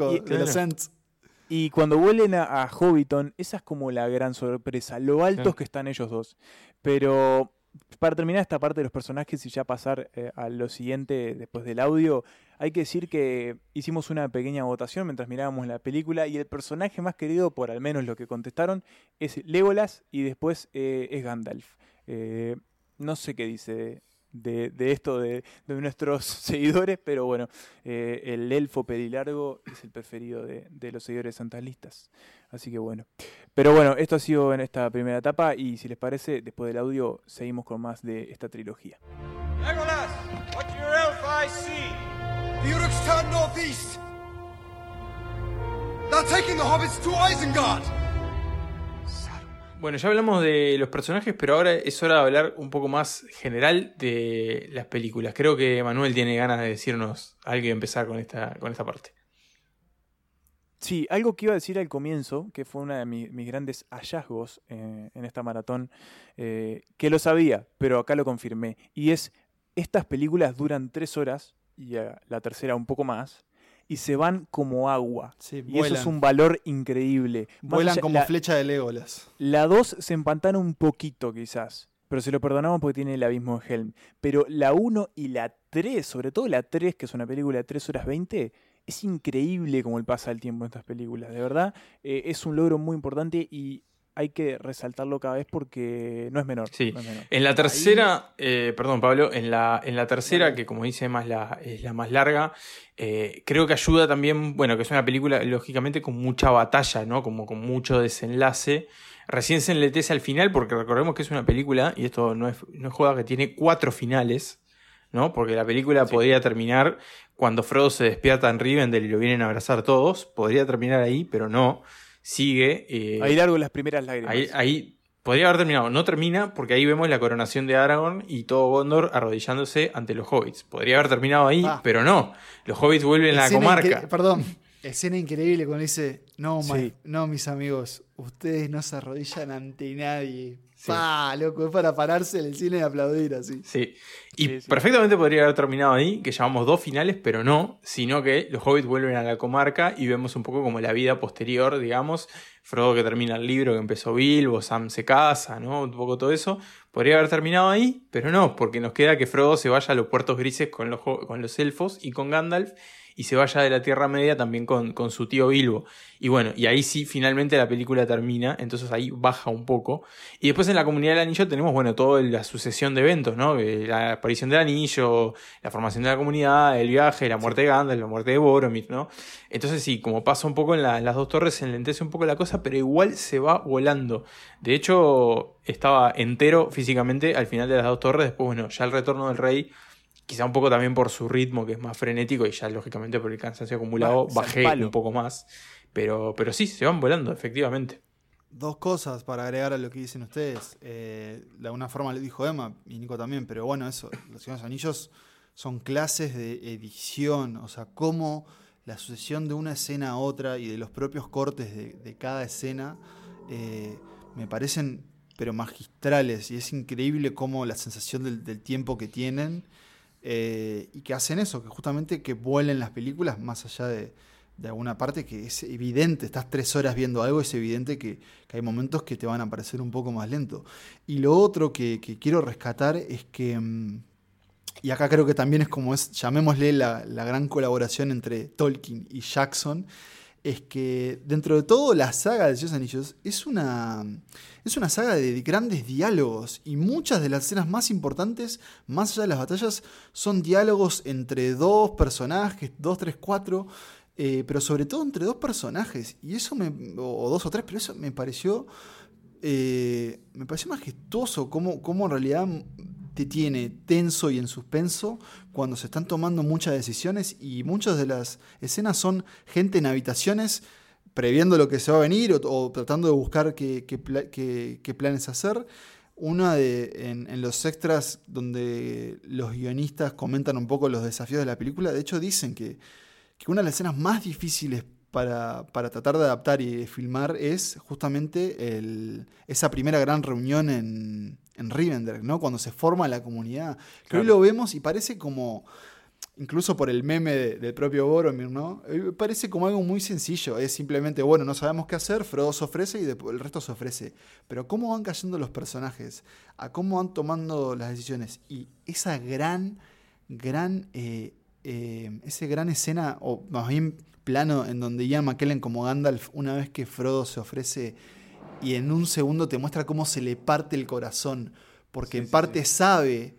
y, y cuando vuelven a, a Hobbiton, esa es como la gran sorpresa, lo altos Claro. que están ellos dos. Pero para terminar esta parte de los personajes y ya pasar eh, a lo siguiente después del audio, hay que decir que hicimos una pequeña votación mientras mirábamos la película y el personaje más querido, por al menos lo que contestaron, es Legolas y después eh, es Gandalf. Eh, no sé qué dice de, esto de, de nuestros seguidores, pero bueno, eh, el elfo pedilargo es el preferido de, de los seguidores santalistas. Así que bueno. Pero bueno, esto ha sido en esta primera etapa y si les parece, después del audio seguimos con más de esta trilogía. Legolas, what your elf see? The Uruks northeast. They're taking the hobbits to Isengard. Bueno, ya hablamos de los personajes, pero ahora es hora de hablar un poco más general de las películas. Creo que Manuel tiene ganas de decirnos algo y empezar con esta, con esta parte. Sí, algo que iba a decir al comienzo, que fue uno de mi- mis grandes hallazgos eh, en esta maratón, eh, que lo sabía, pero acá lo confirmé, y es, estas películas duran tres horas, y la tercera un poco más, y se van como agua. Sí, Y eso es un valor increíble. Más Vuelan allá- como la- flecha de Legolas. La 2 se empantana un poquito quizás, pero se lo perdonamos porque tiene el abismo de Helm. Pero la 1 y la 3, sobre todo la 3, que es una película de 3 horas 20, es increíble como el pasa el tiempo en estas películas. De verdad, eh, es un logro muy importante y hay que resaltarlo cada vez porque no es menor. Sí. no es menor. En la tercera, eh, perdón Pablo, en la, en la tercera, que como dice más la, es la más larga, eh, creo que ayuda también, bueno, que es una película lógicamente con mucha batalla, ¿no? Como con mucho desenlace. Recién se enletece al final, porque recordemos que es una película, y esto no es, no es joda, que tiene cuatro finales, ¿no? Porque la película Sí. podría terminar cuando Frodo se despierta en Rivendell y lo vienen a abrazar todos, podría terminar ahí, pero no, sigue. eh, Ahí largo las primeras lágrimas. Ahí, ahí Podría haber terminado. No termina porque ahí vemos la coronación de Aragorn y todo Gondor arrodillándose ante los hobbits. Podría haber terminado ahí, Ah. pero no. Los hobbits vuelven a la comarca. Perdón, escena increíble cuando dice, no, my- Sí. no, mis amigos, ustedes no se arrodillan ante nadie. Sí. Pa, loco, es para pararse en el cine y aplaudir así. Sí. Y Sí, sí. perfectamente podría haber terminado ahí, que llevamos dos finales, pero no, sino que los hobbits vuelven a la comarca y vemos un poco como la vida posterior, digamos. Frodo que termina el libro que empezó Bilbo, Sam se casa, ¿no? Un poco todo eso. Podría haber terminado ahí, pero no, porque nos queda que Frodo se vaya a los puertos grises con los, con los elfos y con Gandalf y se vaya de la Tierra Media también con, con su tío Bilbo. Y bueno, y ahí sí, finalmente la película termina, entonces ahí baja un poco. Y después en la Comunidad del Anillo tenemos, bueno, toda la sucesión de eventos, ¿no? Eh, La aparición del anillo, la formación de la comunidad, el viaje, la muerte de Gandalf, la muerte de Boromir, ¿no? Entonces sí, como pasa un poco en, en las dos torres, se enlentece un poco la cosa, pero igual se va volando. De hecho, estaba entero físicamente al final de las dos torres, después, bueno, ya el retorno del rey... Quizá un poco también por su ritmo, que es más frenético, y ya lógicamente por el cansancio acumulado, Va, bajé un poco más. Pero, pero sí, se van volando, efectivamente. Dos cosas para agregar a lo que dicen ustedes. Eh, de alguna forma lo dijo Emma y Nico también, pero bueno, eso, los Señores Anillos son clases de edición, o sea, cómo la sucesión de una escena a otra y de los propios cortes de, de cada escena eh, me parecen pero magistrales y es increíble cómo la sensación del, del tiempo que tienen eh, y que hacen eso, que justamente que vuelen las películas más allá de, de alguna parte que es evidente, estás tres horas viendo algo, es evidente que, hay momentos que te van a parecer un poco más lento. Y lo otro que, que quiero rescatar es que, mm, y acá creo que también es como es, llamémosle la, la gran colaboración entre Tolkien y Jackson, es que dentro de todo la saga de Dios Anillos es una, es una saga de grandes diálogos y muchas de las escenas más importantes, más allá de las batallas, son diálogos entre dos personajes, dos, tres, cuatro, eh, pero sobre todo entre dos personajes. Y eso me, o, dos o tres, pero eso me pareció, eh, me pareció majestuoso, cómo, cómo en realidad tiene tenso y en suspenso cuando se están tomando muchas decisiones y muchas de las escenas son gente en habitaciones previendo lo que se va a venir o, tratando de buscar qué, qué pla- qué- qué planes hacer. Una de, en, los extras donde los guionistas comentan un poco los desafíos de la película, de hecho dicen que, que una de las escenas más difíciles para, para tratar de adaptar y filmar es justamente el- esa primera gran reunión en, en Rivendell, ¿no? Cuando se forma la comunidad. Que hoy lo vemos y parece como, incluso por el meme de- del propio Boromir, ¿no? Eh, Parece como algo muy sencillo. Es simplemente, bueno, no sabemos qué hacer, Frodo se ofrece y el resto se ofrece. Pero cómo van cayendo los personajes, a cómo van tomando las decisiones. Y esa gran, gran, eh, eh, ese gran escena, o más bien plano, en donde Ian McKellen como Gandalf, una vez que Frodo se ofrece y en un segundo te muestra cómo se le parte el corazón. Porque Sí, en parte sí. sabe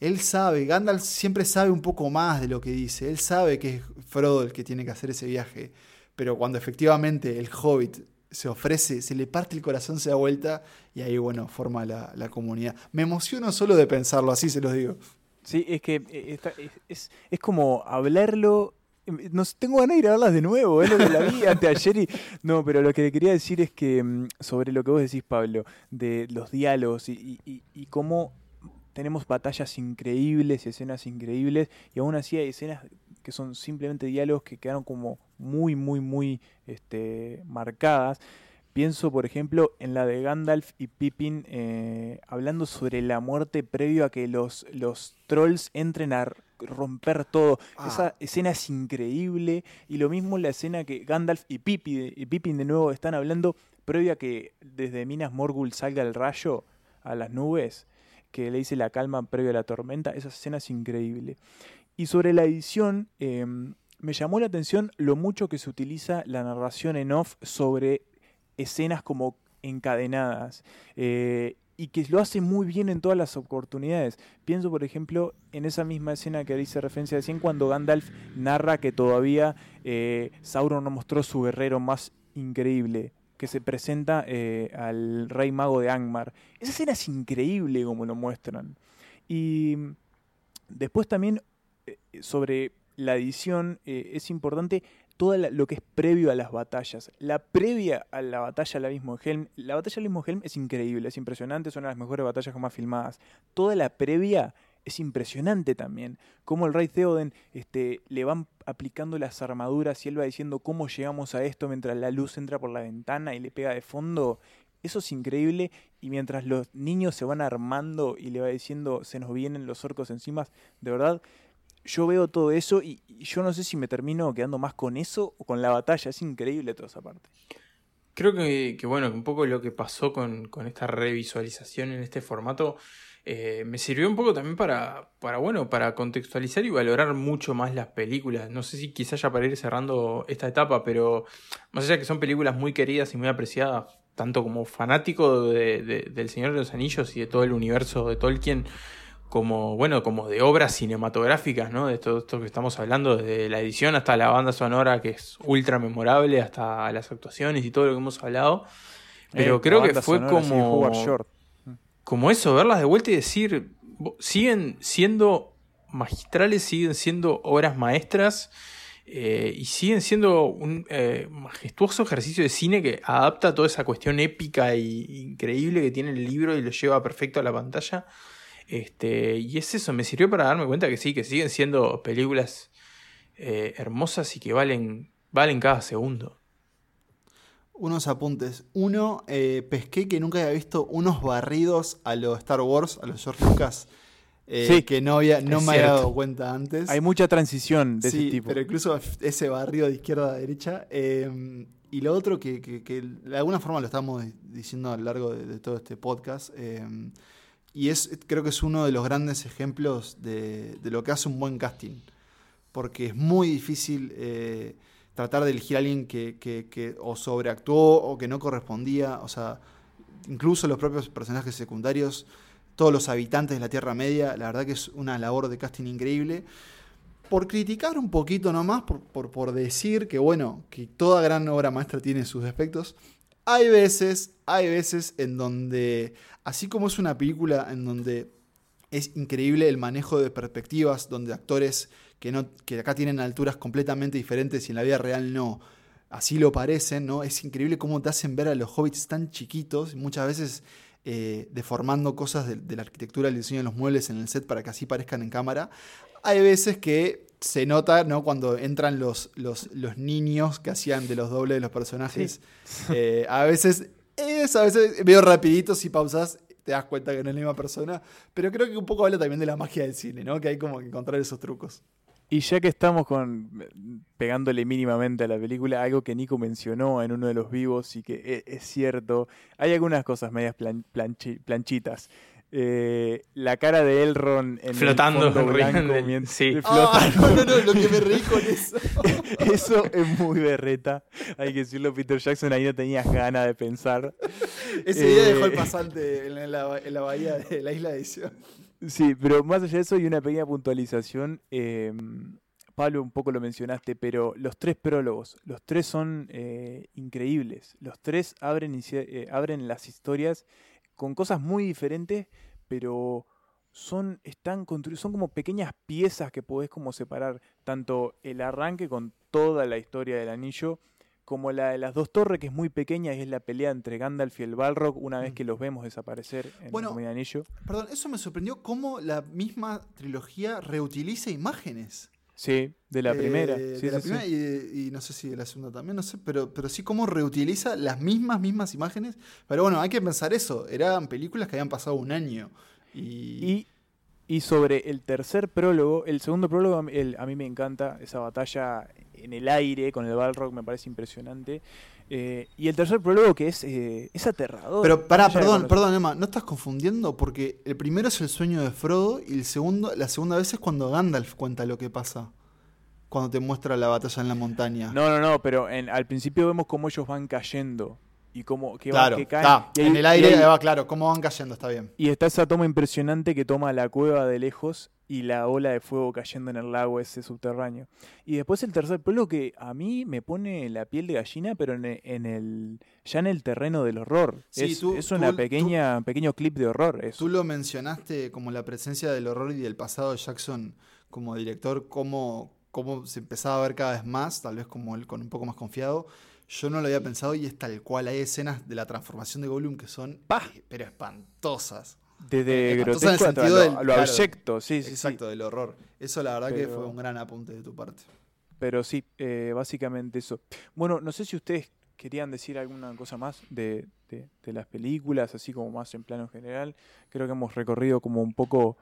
él sabe, Gandalf siempre sabe un poco más de lo que dice. Él sabe que es Frodo el que tiene que hacer ese viaje. Pero cuando efectivamente el hobbit se ofrece, se le parte el corazón, se da vuelta y ahí, bueno, forma la, la comunidad. Me emociono solo de pensarlo, así se los digo. Sí, es que eh, es- es como hablarlo. Tengo ganas de ir a verlas de nuevo, es lo que la vi anteayer y. No, pero lo que quería decir es que mm, sobre lo que vos decís, Pablo, de los diálogos y, y- y- y cómo tenemos batallas increíbles y escenas increíbles, y aún así hay escenas que son simplemente diálogos que quedaron como muy, muy, muy este, marcadas. Pienso, por ejemplo, en la de Gandalf y Pippin eh, hablando sobre la muerte previo a que los, los trolls entren a romper todo. Ah. Esa escena es increíble. Y lo mismo la escena que Gandalf y, Pippin, y Pippin de nuevo están hablando previo a que desde Minas Morgul salga el rayo a las nubes, que le dice la calma previo a la tormenta. Esa escena es increíble. Y sobre la edición, eh, me llamó la atención lo mucho que se utiliza la narración en off sobre escenas como encadenadas. eh, y que lo hace muy bien en todas las oportunidades. Pienso, por ejemplo, en esa misma escena que dice referencia recién, cuando Gandalf narra que todavía eh, Sauron no mostró su guerrero más increíble, que se presenta eh, al rey mago de Angmar. Esa escena es increíble como lo muestran. Y después también eh, sobre la edición es importante todo lo que es previo a las batallas. La previa a la batalla al abismo Helm, la batalla al abismo Helm es increíble, es impresionante, es una de las mejores batallas jamás filmadas. Toda la previa es impresionante también. Cómo el rey Theoden este, le van aplicando las armaduras y él va diciendo cómo llegamos a esto mientras la luz entra por la ventana y le pega de fondo. Eso es increíble y mientras los niños se van armando y le va diciendo se nos vienen los orcos encima, de verdad, yo veo todo eso y, yo no sé si me termino quedando más con eso o con la batalla. Es increíble toda esa parte. Creo que, bueno, un poco lo que pasó con, con esta revisualización en este formato eh, me sirvió un poco también para, para, bueno, para contextualizar y valorar mucho más las películas. No sé si quizás ya para ir cerrando esta etapa, pero más allá de que son películas muy queridas y muy apreciadas, tanto como fanático de, del Señor de los Anillos y de todo el universo de Tolkien, como, bueno, como de obras cinematográficas, ¿no? De todo esto que estamos hablando, desde la edición hasta la banda sonora, que es ultra memorable, hasta las actuaciones y todo lo que hemos hablado. Pero eh, creo que fue como como eso, verlas de vuelta y decir, siguen siendo magistrales, siguen siendo obras maestras eh, y siguen siendo un eh, majestuoso ejercicio de cine que adapta toda esa cuestión épica e increíble que tiene el libro y lo lleva perfecto a la pantalla. Este, y es eso, me sirvió para darme cuenta que sí, que siguen siendo películas eh, hermosas y que valen, valen cada segundo unos apuntes. Uno, eh, pesqué que nunca había visto unos barridos a los Star Wars, a los George Lucas. Eh, sí, que no, había, no me había dado cuenta antes. Hay mucha transición de ese tipo. Pero incluso ese barrio de izquierda a derecha. Eh, y lo otro que, que, de alguna forma lo estamos diciendo a lo largo de, todo este podcast. Y es, creo que es uno de los grandes ejemplos de, de, lo que hace un buen casting. Porque es muy difícil tratar de elegir a alguien que, que, o sobreactuó o que no correspondía. O sea, incluso los propios personajes secundarios, todos los habitantes de la Tierra Media, la verdad que es una labor de casting increíble. Por criticar un poquito nomás, por, por, por decir que bueno, que toda gran obra maestra tiene sus defectos, hay veces, hay veces en donde, así como es una película en donde es increíble el manejo de perspectivas, donde actores que, no, que acá tienen alturas completamente diferentes y en la vida real no. Así lo parecen, ¿no? Es increíble cómo te hacen ver a los hobbits tan chiquitos, muchas veces eh, deformando cosas de, la arquitectura, el diseño de los muebles en el set para que así parezcan en cámara. Hay veces que se nota, ¿no? Cuando entran los, los, los niños que hacían de los dobles de los personajes. Eh, a veces es, a veces veo rapidito si pausas te das cuenta que no es la misma persona. Pero creo que un poco habla también de la magia del cine, ¿no? Que hay como que encontrar esos trucos. Y ya que estamos con pegándole mínimamente a la película, algo que Nico mencionó en uno de los vivos y que e, es, cierto, hay algunas cosas medias planchitas. Eh, la cara de Elrond en flotando, el blanco, sí. Ah, no, no, no, lo que me reí con eso. eso es muy berreta. Hay que decirlo, Peter Jackson ahí no tenías ganas de pensar. Ese día dejó el eh, pasante en la, en la bahía de la isla de Sion. Sí, pero más allá de eso y una pequeña puntualización. Em, Pablo, un poco lo mencionaste, pero los tres prólogos, los tres son eh, increíbles. Los tres abren, eh, abren las historias con cosas muy diferentes, pero son, están son como pequeñas piezas que podés como separar tanto el arranque con toda la historia del anillo como la de las dos torres, que es muy pequeña y es la pelea entre Gandalf y el Balrog una vez mm. que los vemos desaparecer en bueno, el anillo. Perdón, eso me sorprendió cómo la misma trilogía reutiliza imágenes. Sí, de la primera. Eh, de la primera y, no sé si de la segunda también, no sé, pero, pero sí cómo reutiliza las mismas, mismas imágenes. Pero bueno, hay que pensar eso, eran películas que habían pasado un año. y y sobre el tercer prólogo, el segundo prólogo a mí me encanta, esa batalla en el aire con el Balrog me parece impresionante. Eh, y el tercer prólogo que es, eh, es aterrador. Pero pará, perdón, perdón, Emma, no estás confundiendo porque el primero es el sueño de Frodo y el segundo, la segunda vez es cuando Gandalf cuenta lo que pasa. Cuando te muestra la batalla en la montaña. No, no, no, pero al principio vemos cómo ellos van cayendo y cómo que, claro, que caen. en el aire va claro, cómo van cayendo, está bien. Y está esa toma impresionante que toma la cueva de lejos y la ola de fuego cayendo en el lago ese subterráneo. Y después el tercer pueblo que a mí me pone la piel de gallina, pero en, el ya en el terreno del horror. es, es, una pequeña pequeño clip de horror. Tú lo mencionaste como la presencia del horror y del pasado de Jackson como director, cómo cómo se empezaba a ver cada vez más, tal vez como él con un poco más confiado. Yo no lo había pensado y es tal cual. Hay escenas de la transformación de Gollum que son, eh, pero espantosas. Desde Espantosa en el grotesco sentido lo, del- lo claro, abyecto, sí, sí, Exacto, sí. del horror. Eso la verdad que fue un gran apunte de tu parte. Pero sí, eh, básicamente eso. Bueno, no sé si ustedes querían decir alguna cosa más de, de- de las películas, así como más en plano general. Creo que hemos recorrido como un poco,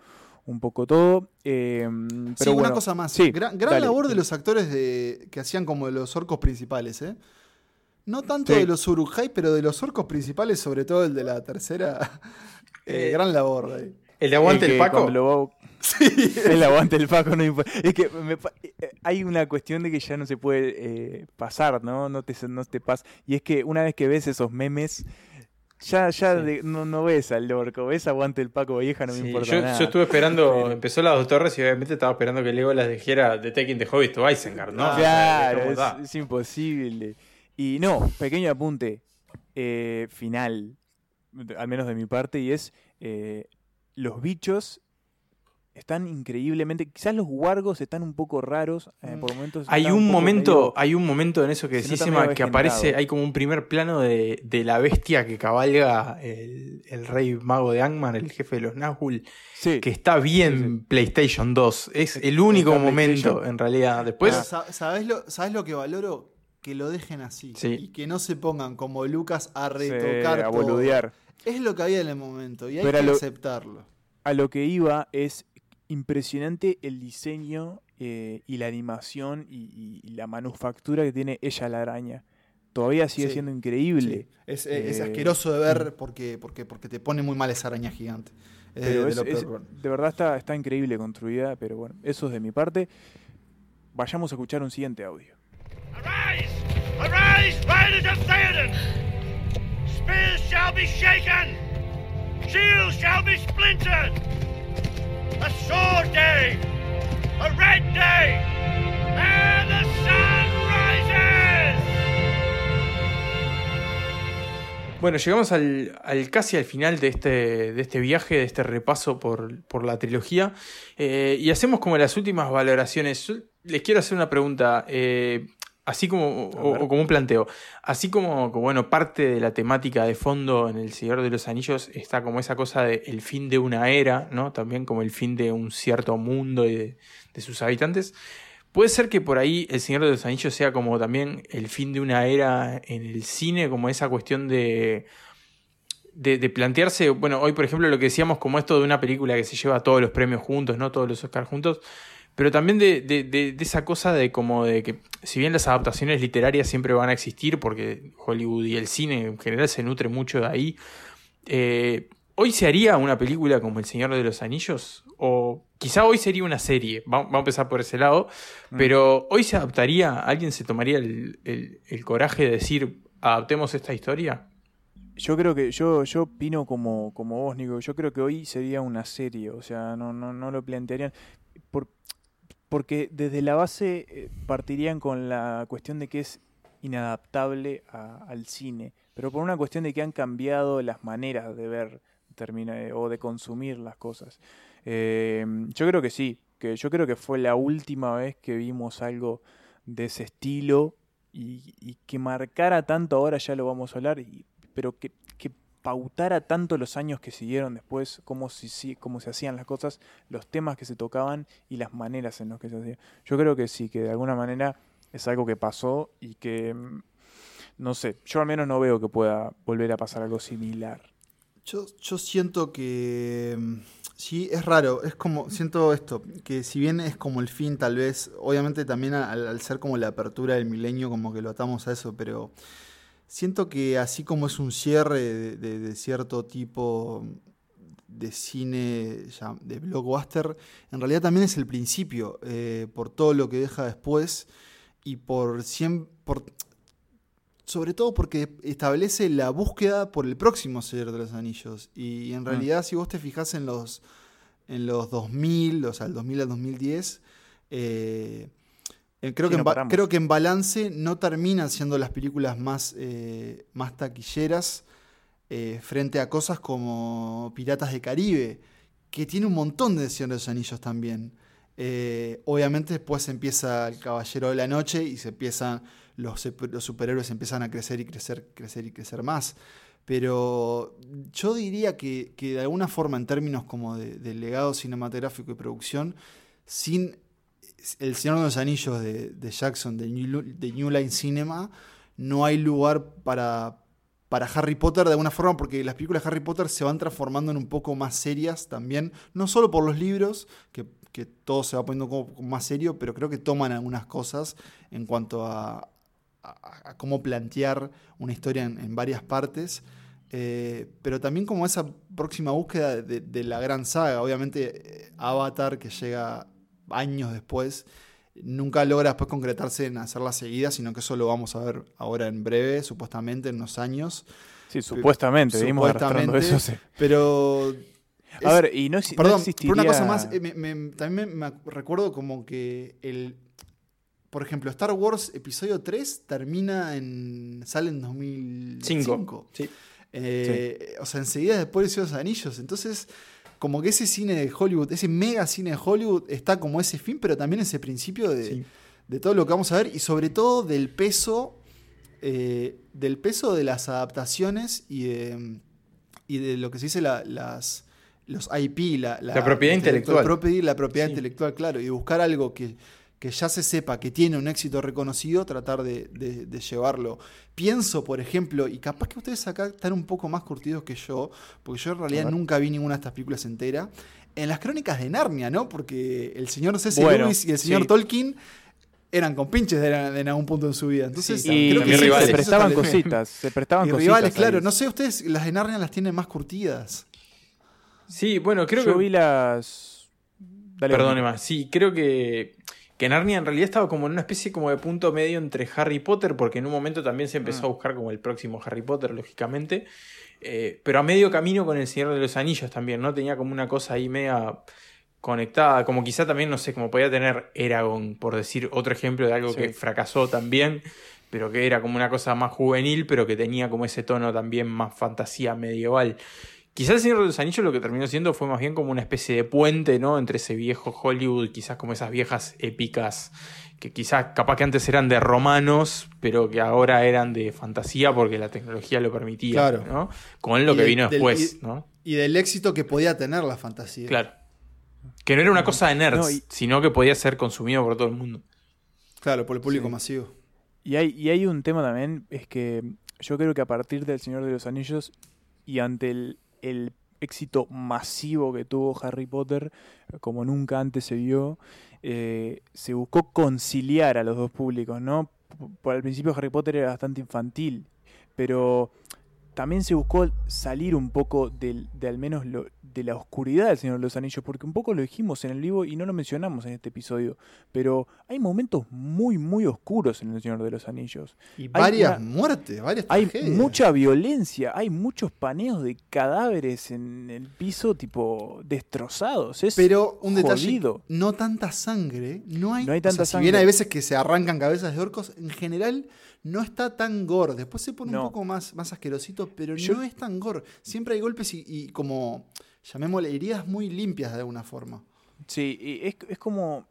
un poco todo. eh, pero sí, una cosa más. sí, gran labor de los actores de, que hacían como de los orcos principales, ¿eh? No tanto Sí. de los Urujai, pero de los orcos principales, sobre todo el de la tercera. Eh, Eh, gran labor ahí. El de aguante el Paco. lo va- El aguante el Paco no importa. Es que me pa- eh, hay una cuestión de que ya no se puede eh, pasar, ¿no? No te, no te pasa. Y es que una vez que ves esos memes, ya, ya Sí. de- no, no ves al orco, ves aguante el Paco vieja, no me Sí, importa yo, nada. yo estuve esperando, Pero- empezó las dos torres y obviamente estaba esperando que Legolas dijera The Taking the Hobbit to Isengard, ¿no? O sea, Claro, ¿cómo es, imposible. Y no, pequeño apunte eh, final, al menos de mi parte, y es eh, los bichos están increíblemente, quizás los wargos están un poco raros, eh, Mm. por momentos. Hay un momento, medio- hay un momento en eso que decís, medio que aparece, hay como un primer plano de, de la bestia que cabalga el, el rey mago de Angmar, el jefe de los Nazgûl, Sí, que está bien Sí, sí. PlayStation 2. Es el único momento, en realidad. Después, ¿sabés, lo, ¿Sabés lo que valoro? Que lo dejen así. Sí. Y que no se pongan como Lucas a sí, retocar a todo. Es lo que había en el momento y hay Pero que lo- aceptarlo. A lo que iba es impresionante el diseño eh, y la animación y, y la manufactura que tiene ella la araña. Todavía sigue Sí. siendo increíble. Sí. Es, es Eh, asqueroso de ver porque, porque, porque te pone muy mal esa araña gigante. Es de- Pero de es- lo es- peor. de verdad está, está increíble construida, pero bueno, eso es de mi parte. Vayamos a escuchar un siguiente audio. Arise! Arise! Spears shall be shaken! Shields shall be splintered! A sword day! A red day! And the sun rises! Bueno, llegamos al, al- casi al final de este, de este viaje, de este repaso por, por la trilogía. eh, y hacemos como las últimas valoraciones. Les quiero hacer una pregunta, eh, así como, o, como un planteo. Así como, bueno, parte de la temática de fondo en El Señor de los Anillos está como esa cosa de el fin de una era, ¿no? También como el fin de un cierto mundo y de, de sus habitantes. Puede ser que por ahí El Señor de los Anillos sea como también el fin de una era en el cine, como esa cuestión de, de, de plantearse, bueno, hoy por ejemplo lo que decíamos como esto de una película que se lleva todos los premios juntos, ¿no? Todos los Oscars juntos, pero también de, de- de- de esa cosa de como de que si bien las adaptaciones literarias siempre van a existir, porque Hollywood y el cine en general se nutre mucho de ahí, eh, ¿hoy se haría una película como El Señor de los Anillos? O quizá hoy sería una serie, va- vamos a empezar por ese lado, Mm. pero hoy se adaptaría, alguien se tomaría el, el- el coraje de decir, adaptemos esta historia. Yo creo que, yo, yo opino como, como vos, Nico, yo creo que hoy sería una serie, o sea, no, no, no lo plantearían. Por, porque desde la base eh, partirían con la cuestión de que es inadaptable al cine, pero por una cuestión de que han cambiado las maneras de ver eh, o de consumir las cosas. Eh, yo creo que sí, que yo creo que fue la última vez que vimos algo de ese estilo y, que marcara tanto, ahora ya lo vamos a hablar, y- pero que pautara tanto los años que siguieron después, cómo, cómo se hacían las cosas, los temas que se tocaban y las maneras en las que se hacían. Yo creo que sí, que de alguna manera es algo que pasó y que, mm, no sé, yo al menos no veo que pueda volver a pasar algo similar. Yo, yo siento que mm, sí, es raro, es como, siento esto, que si bien es como el fin tal vez, obviamente también al, al ser como la apertura del milenio como que lo atamos a eso, pero siento que así como es un cierre de, de- de cierto tipo de cine ya, de blockbuster, en realidad también es el principio, eh, por todo lo que deja después y por, siem- por sobre todo porque establece la búsqueda por el próximo Señor de los Anillos. Y en realidad, si vos te fijas en los, en los 2000, o sea, el 2000 al 2010, eh, eh, creo, Sí, que no en creo que en balance no terminan siendo las películas más, eh, más taquilleras eh, frente a cosas como Piratas de Caribe, que tiene un montón de Señor de los Anillos también. Eh, obviamente después empieza el Caballero de la Noche y se empiezan, los, los superhéroes empiezan a crecer y crecer, crecer y crecer más. Pero yo diría que, que de alguna forma, en términos como de, de legado cinematográfico y producción, sin El Señor de los Anillos de, Jackson, de New, Line Cinema, no hay lugar para, para Harry Potter de alguna forma, porque las películas de Harry Potter se van transformando en un poco más serias también, no solo por los libros, que, que todo se va poniendo como más serio, pero creo que toman algunas cosas en cuanto a, cómo plantear una historia en, en varias partes. Eh, pero también como esa próxima búsqueda de, de la gran saga. Obviamente eh, Avatar, que llega años después, nunca logra después concretarse en hacerla seguida, sino que eso lo vamos a ver ahora en breve, supuestamente en unos años. Sí, supuestamente, venimos arrastrando eso. Sí. Pero... A ver, y no, no Perdón, existiría... por una cosa más, eh, me- me- también me, me recuerdo como que el... Por ejemplo, Star Wars Episodio 3 termina en... sale en 2005. Cinco. Sí. Eh, O sea, enseguida después de esos anillos. Entonces, como que ese cine de Hollywood, ese mega cine de Hollywood, está como ese fin, pero también ese principio de, Sí. de todo lo que vamos a ver y sobre todo del peso, eh, del peso de las adaptaciones y de, y de lo que se dice la- las los IP, la, La propiedad intelectual. la propiedad Sí. intelectual, claro, y buscar algo que, que ya se sepa que tiene un éxito reconocido, tratar de, de- de llevarlo. Pienso, por ejemplo, y capaz que ustedes acá están un poco más curtidos que yo, porque yo en realidad nunca vi ninguna de estas películas entera, en las crónicas de Narnia, ¿no? Porque el señor C.C. Bueno, Lewis y el señor sí. Tolkien eran compinches de, en en algún punto de su vida. Entonces, Sí, Y creo que sí, se prestaban cositas, se prestaban Y cositas. rivales, claro. ahí. No sé, ustedes las de Narnia las tienen más curtidas. Sí, bueno, creo Yo que. vi las... Dale, Perdón, Emma. Emma. Sí, creo que, que Narnia en realidad estaba como en una especie como de punto medio entre Harry Potter, porque en un momento también se empezó Mm. a buscar como el próximo Harry Potter, lógicamente. Eh, pero a medio camino con El Señor de los Anillos también, ¿no? Tenía como una cosa ahí media conectada, como quizá también, no sé, como podía tener Eragon, por decir otro ejemplo de algo Sí. que fracasó también, pero que era como una cosa más juvenil, pero que tenía como ese tono también más fantasía medieval. Quizás el Señor de los Anillos lo que terminó siendo fue más bien como una especie de puente, ¿no? Entre ese viejo Hollywood, quizás como esas viejas épicas que quizás capaz que antes eran de romanos, pero que ahora eran de fantasía porque la tecnología lo permitía, Claro. ¿no? Con lo Y que vino del- después, y- ¿no? Y del éxito que podía tener la fantasía. Claro. Que no era una cosa de nerds, No, y- sino que podía ser consumido por todo el mundo. Claro, por el público Sí. masivo. Y hay, y hay un tema también, es que yo creo que a partir del Señor de los Anillos y ante el, el éxito masivo que tuvo Harry Potter, como nunca antes se vio, eh, se buscó conciliar a los dos públicos, ¿no? Por al principio Harry Potter era bastante infantil, pero también se buscó salir un poco de al menos lo- de la oscuridad del Señor de los Anillos, porque un poco lo dijimos en el vivo y no lo mencionamos en este episodio, pero hay momentos muy, muy oscuros en el Señor de los Anillos. Y Hay varias una- muertes, varias Hay tragedias. mucha violencia, hay muchos paneos de cadáveres en el piso, tipo destrozados. Es Pero un detalle, jodido. no tanta sangre, no hay, No hay o sea, tanta si bien sangre. hay veces que se arrancan cabezas de orcos, en general no está tan gore. Después se pone No. un poco más, más asquerosito, pero Yo- no es tan gore. Siempre hay golpes y, y como, llamémosle, heridas muy limpias de alguna forma. Sí, y es, es como.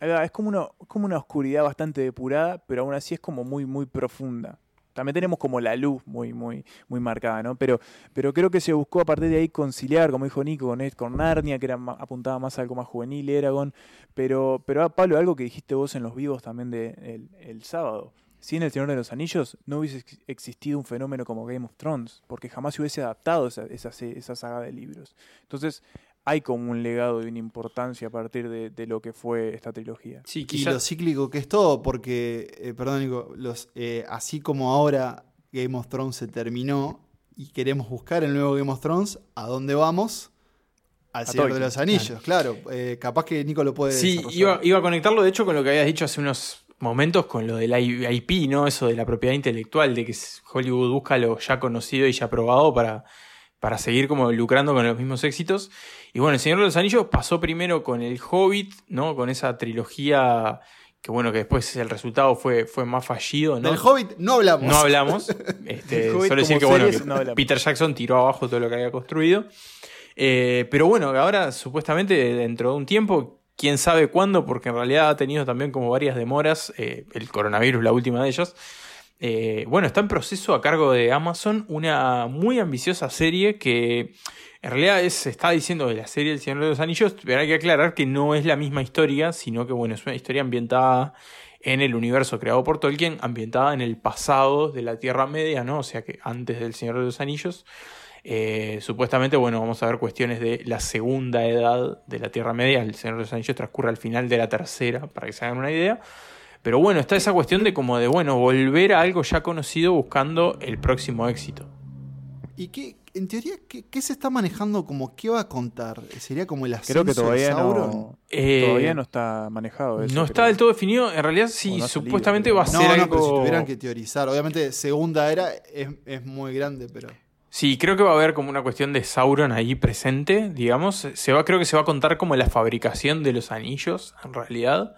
Es como una, como una oscuridad bastante depurada, pero aún así es como muy, muy profunda. También tenemos como la luz muy, muy, muy marcada, ¿no? Pero, pero creo que se buscó a partir de ahí conciliar, como dijo Nico, con, con Narnia, que era apuntaba más a algo más juvenil, Eragon. Pero, pero ah, Pablo, algo que dijiste vos en los vivos también de, el, el sábado. Si en El Señor de los Anillos no hubiese ex- existido un fenómeno como Game of Thrones, porque jamás se hubiese adaptado esa, esa, esa saga de libros. Entonces, hay como un legado y una importancia a partir de, de lo que fue esta trilogía. Sí, Y lo cíclico que es todo, porque, eh, perdón, Nico, los, eh, así como ahora Game of Thrones se terminó y queremos buscar el nuevo Game of Thrones, ¿a dónde vamos? Al A Señor de los Anillos, claro. Eh, capaz que Nico lo puede Sí, iba, iba a conectarlo de hecho con lo que habías dicho hace unos momentos con lo del IP, ¿no? Eso de la propiedad intelectual, de que Hollywood busca lo ya conocido y ya probado para, para seguir como lucrando con los mismos éxitos. Y bueno, El Señor de los Anillos pasó primero con El Hobbit, ¿no? Con esa trilogía que bueno, que después el resultado fue, fue más fallido, ¿no? Del Hobbit no hablamos. No hablamos. Este, solo decir como que bueno, que no. Peter Jackson tiró abajo todo lo que había construido. Eh, pero bueno, ahora supuestamente dentro de un tiempo quién sabe cuándo, porque en realidad ha tenido también como varias demoras, eh, el coronavirus, la última de ellas. Eh, bueno, está en proceso a cargo de Amazon una muy ambiciosa serie que en realidad se está diciendo de la serie El Señor de los Anillos, pero hay que aclarar que no es la misma historia, sino que bueno, es una historia ambientada en el universo creado por Tolkien, ambientada en el pasado de la Tierra Media, ¿no? O sea que antes del Señor de los Anillos. Eh, supuestamente, bueno, vamos a ver cuestiones de la segunda edad de la Tierra Media. El Señor de los Anillos transcurre al final de la tercera, para que se hagan una idea. Pero bueno, está esa cuestión de como de, bueno, volver a algo ya conocido buscando el próximo éxito. ¿Y qué, en teoría, qué, qué se está manejando como qué va a contar? ¿Sería como el ascenso Creo que de todavía Sauron? no, Eh, todavía no está manejado eso. No está creo. del todo definido. En realidad, sí, no ha salido, supuestamente va a No, ser no, algo. pero si tuvieran que teorizar. Obviamente, segunda era es, es muy grande, pero. Sí, creo que va a haber como una cuestión de Sauron ahí presente, digamos. Se va, creo que se va a contar como la fabricación de los anillos, en realidad.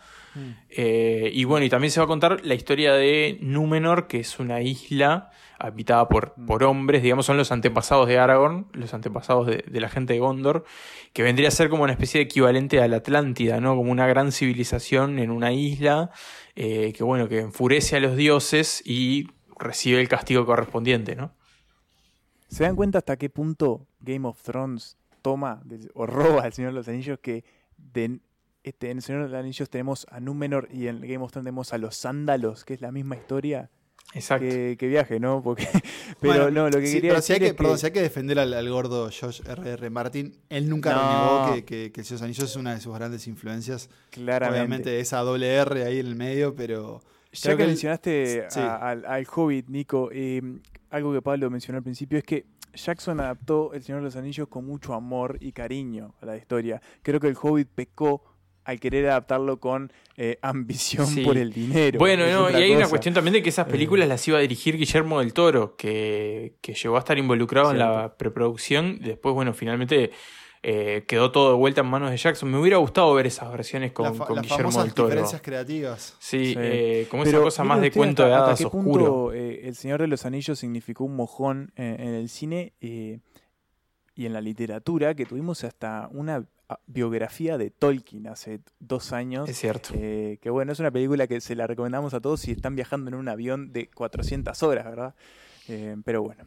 Eh, y bueno, y también se va a contar la historia de Númenor, que es una isla habitada por, por hombres, digamos, son los antepasados de Aragorn, los antepasados de, de la gente de Gondor, que vendría a ser como una especie de equivalente a la Atlántida, ¿no? Como una gran civilización en una isla, eh, que bueno, que enfurece a los dioses y recibe el castigo correspondiente, ¿no? ¿Se dan cuenta hasta qué punto Game of Thrones toma de- o roba al Señor de los Anillos que de- este, en el Señor de los Anillos tenemos a Númenor y en Game of Thrones tenemos a los Sándalos, que es la misma historia Exacto. que, que viaje, ¿no? Porque, pero Bueno, no, lo que sí, quería pero si decir hay que, es que- perdón, si hay que defender al, al gordo George R.R. Martin, él nunca No. renegó que, que, El Señor de los Anillos es una de sus grandes influencias. claramente. Obviamente esa doble R ahí en el medio, pero. Ya que él- mencionaste sí. a- al, al Hobbit, Nico, eh, algo que Pablo mencionó al principio es que Jackson adaptó El Señor de los Anillos con mucho amor y cariño a la historia. Creo que el Hobbit pecó al querer adaptarlo con eh, ambición Sí. por el dinero. Bueno, no, y hay una cuestión también de que esas películas las iba a dirigir Guillermo del Toro, que, que llegó a estar involucrado en la preproducción. Después, bueno, finalmente eh, quedó todo de vuelta en manos de Jackson. Me hubiera gustado ver esas versiones con, la con las Guillermo famosas del Toro. diferencias creativas. Sí, Sí. eh, como Pero esa cosa más de cuento hasta- de hasta hadas qué oscuro. punto, eh, el Señor de los Anillos significó un mojón en, en el cine eh, y en la literatura, que tuvimos hasta una ah, biografía de Tolkien hace dos años. Es cierto. Eh, que bueno, es una película que se la recomendamos a todos si están viajando en un avión de 400 horas, ¿verdad? Eh, pero bueno.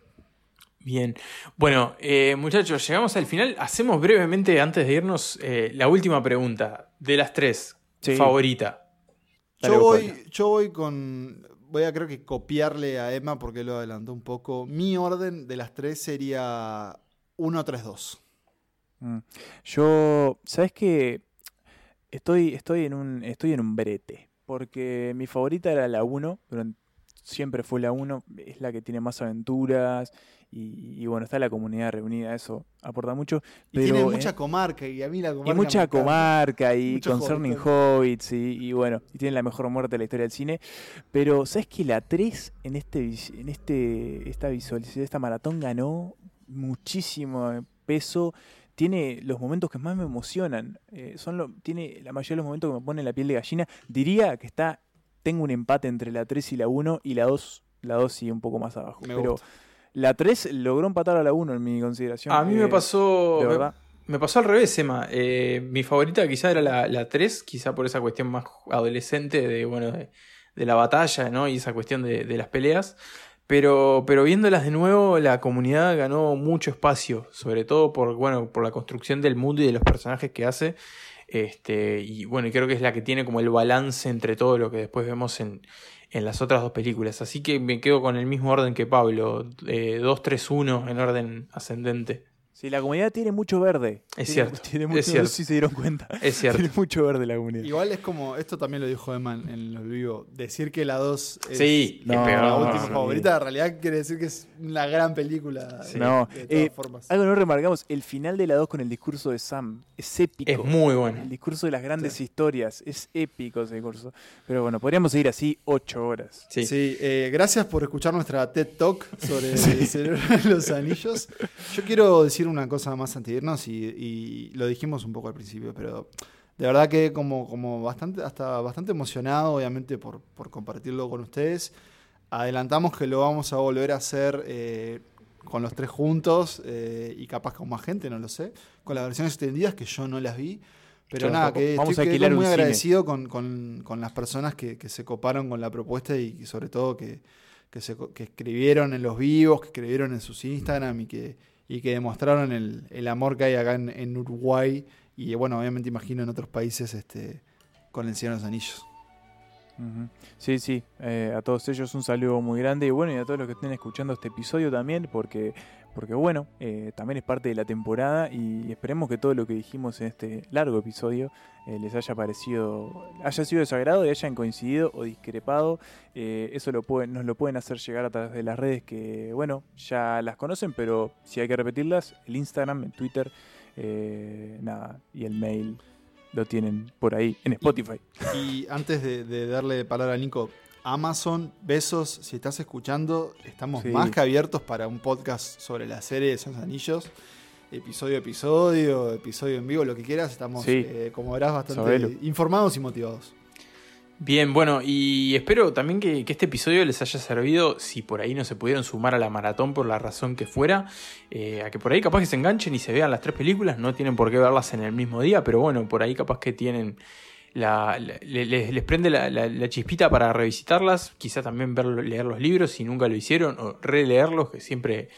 Bien. Bueno, eh, muchachos, llegamos al final. Hacemos brevemente, antes de irnos, eh, la última pregunta. De las tres, Sí. favorita. Dale, Yo voy, yo voy con. Voy a creo que copiarle a Emma porque lo adelantó un poco. Mi orden de las tres sería 1-3-2. Mm. Yo, ¿sabes qué? Estoy, estoy, en un, estoy en un brete. Porque mi favorita era la 1, durante- siempre fue la 1, es la que tiene más aventuras. Y, y bueno, está la comunidad reunida, eso aporta mucho. Y tiene eh, mucha comarca y a mí la comarca. y mucha comarca y concerning hobbits. hobbits y, y bueno, y tiene la mejor muerte de la historia del cine. Pero, ¿sabes que La 3 en este en este esta visualización, esta maratón ganó muchísimo peso. Tiene los momentos que más me emocionan. eh, son lo- tiene la mayoría de los momentos que me ponen la piel de gallina. Diría que está tengo un empate entre la 3 y la 1 y la 2 la 2 sigue un poco más abajo. Me pero gusta. La 3 logró empatar a la 1 en mi consideración. A mí me eh, pasó. de me- verdad. Me pasó al revés, Emma. Eh, mi favorita quizá era la, la 3, quizá por esa cuestión más adolescente de, bueno, de, de la batalla, ¿no? Y esa cuestión de, de las peleas. Pero, pero viéndolas de nuevo, la comunidad ganó mucho espacio, sobre todo por, bueno, por la construcción del mundo y de los personajes que hace. Este, y bueno, creo que es la que tiene como el balance entre todo lo que después vemos en, en las otras dos películas. Así que me quedo con el mismo orden que Pablo, eh, 2-3-1 en orden ascendente. Sí, la comunidad tiene mucho verde. Es Tiene- cierto, Tiene es mucho, cierto. No sé si se dieron cuenta. Es cierto. Tiene mucho verde la comunidad. Igual es como, esto también lo dijo Emma en, los vivos, decir que la 2 es Sí, No, es peor. la no, última favorita, en realidad quiere decir que es una gran película. Sí. de- No, de todas eh, formas. Algo no remarcamos, el final de la 2 con el discurso de Sam es épico. Es muy bueno. El discurso de las grandes historias, es épico ese discurso. Pero bueno, podríamos seguir así ocho horas. Sí. Sí, eh, gracias por escuchar nuestra TED Talk sobre el Señor de los Anillos. Yo quiero decir una cosa más antes de irnos y, y lo dijimos un poco al principio, pero de verdad que como, como bastante, hasta bastante emocionado, obviamente, por, por compartirlo con ustedes. Adelantamos que lo vamos a volver a hacer eh, con los tres juntos eh, y capaz con más gente, no lo sé, con las versiones extendidas que yo no las vi. Pero Yo nada, que Vamos estoy a quedé alquilar muy agradecido con, con- con las personas que, que se coparon con la propuesta y, sobre todo que, que, se co- que escribieron en los vivos, que escribieron en sus Instagram y que, y que demostraron el, el amor que hay acá en, en Uruguay y bueno, obviamente imagino en otros países este, con el Señor de los Anillos. Sí, sí, eh, a todos ellos un saludo muy grande y bueno, y a todos los que estén escuchando este episodio también, porque, porque bueno, eh, también es parte de la temporada y esperemos que todo lo que dijimos en este largo episodio eh, les haya parecido, haya sido de su agrado y hayan coincidido o discrepado. Eh, eso lo pueden, nos lo pueden hacer llegar a través de las redes que, bueno, ya las conocen, pero si hay que repetirlas, el Instagram, el Twitter, nada, y el mail lo tienen por ahí en Spotify. Y antes de, de darle palabra a Nico, Amazon, besos, si estás escuchando, estamos Sí. más que abiertos para un podcast sobre la serie de esos anillos. Episodio a episodio, episodio en vivo, lo que quieras, estamos, Sí. eh, como verás, bastante Sabelo. informados y motivados. Bien, bueno, y espero también que, que este episodio les haya servido, si por ahí no se pudieron sumar a la maratón por la razón que fuera, eh, a que por ahí capaz que se enganchen y se vean las tres películas, no tienen por qué verlas en el mismo día, pero bueno, por ahí capaz que tienen la, la- le- les, les prende la, la- la chispita para revisitarlas, quizá también ver, leer los libros si nunca lo hicieron, o releerlos, que siempre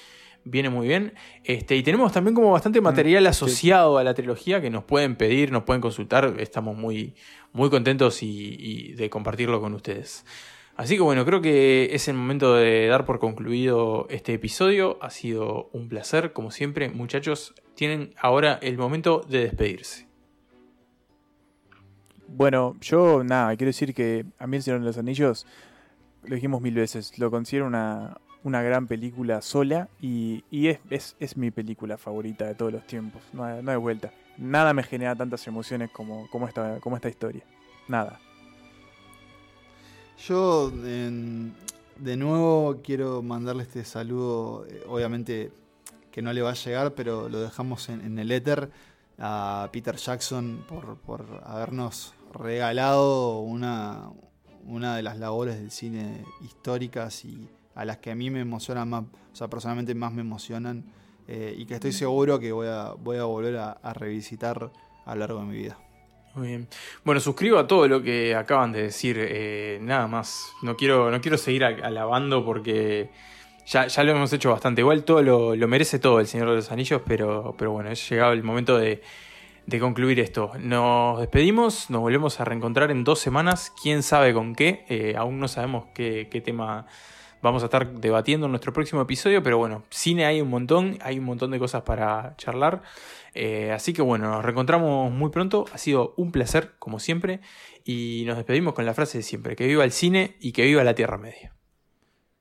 viene muy bien. Este, y tenemos también como bastante material asociado a la trilogía que nos pueden pedir, nos pueden consultar. Estamos muy, muy contentos y, y de compartirlo con ustedes. Así que bueno, creo que es el momento de dar por concluido este episodio. Ha sido un placer, como siempre, muchachos. Tienen ahora el momento de despedirse. Bueno, yo nada, quiero decir que a mí El Señor de los Anillos, lo dijimos mil veces, lo considero una, una gran película sola y, y es, es, es mi película favorita de todos los tiempos, no hay, no hay vuelta. Nada me genera tantas emociones como, como, esta, como esta historia. Nada. Yo, de nuevo, quiero mandarle este saludo, eh, obviamente que no le va a llegar, pero lo dejamos en, en el éter a Peter Jackson por, por habernos regalado una, una de las labores del cine históricas y a las que a mí me emocionan más, o sea, personalmente más me emocionan eh, y que estoy seguro que voy a, voy a volver a, a revisitar a lo largo de mi vida. Muy bien. Bueno, suscribo a todo lo que acaban de decir. eh, nada más. No quiero, no quiero seguir alabando porque ya, ya lo hemos hecho bastante. Igual todo lo, lo merece todo el Señor de los Anillos, pero, pero bueno, es llegado el momento de, de concluir esto. Nos despedimos, nos volvemos a reencontrar en dos semanas. Quién sabe con qué. eh, aún no sabemos qué, tema vamos a estar debatiendo en nuestro próximo episodio, pero bueno, cine hay un montón, hay un montón de cosas para charlar. Eh, así que bueno, nos reencontramos muy pronto. Ha sido un placer, como siempre. Y nos despedimos con la frase de siempre: que viva el cine y que viva la Tierra Media.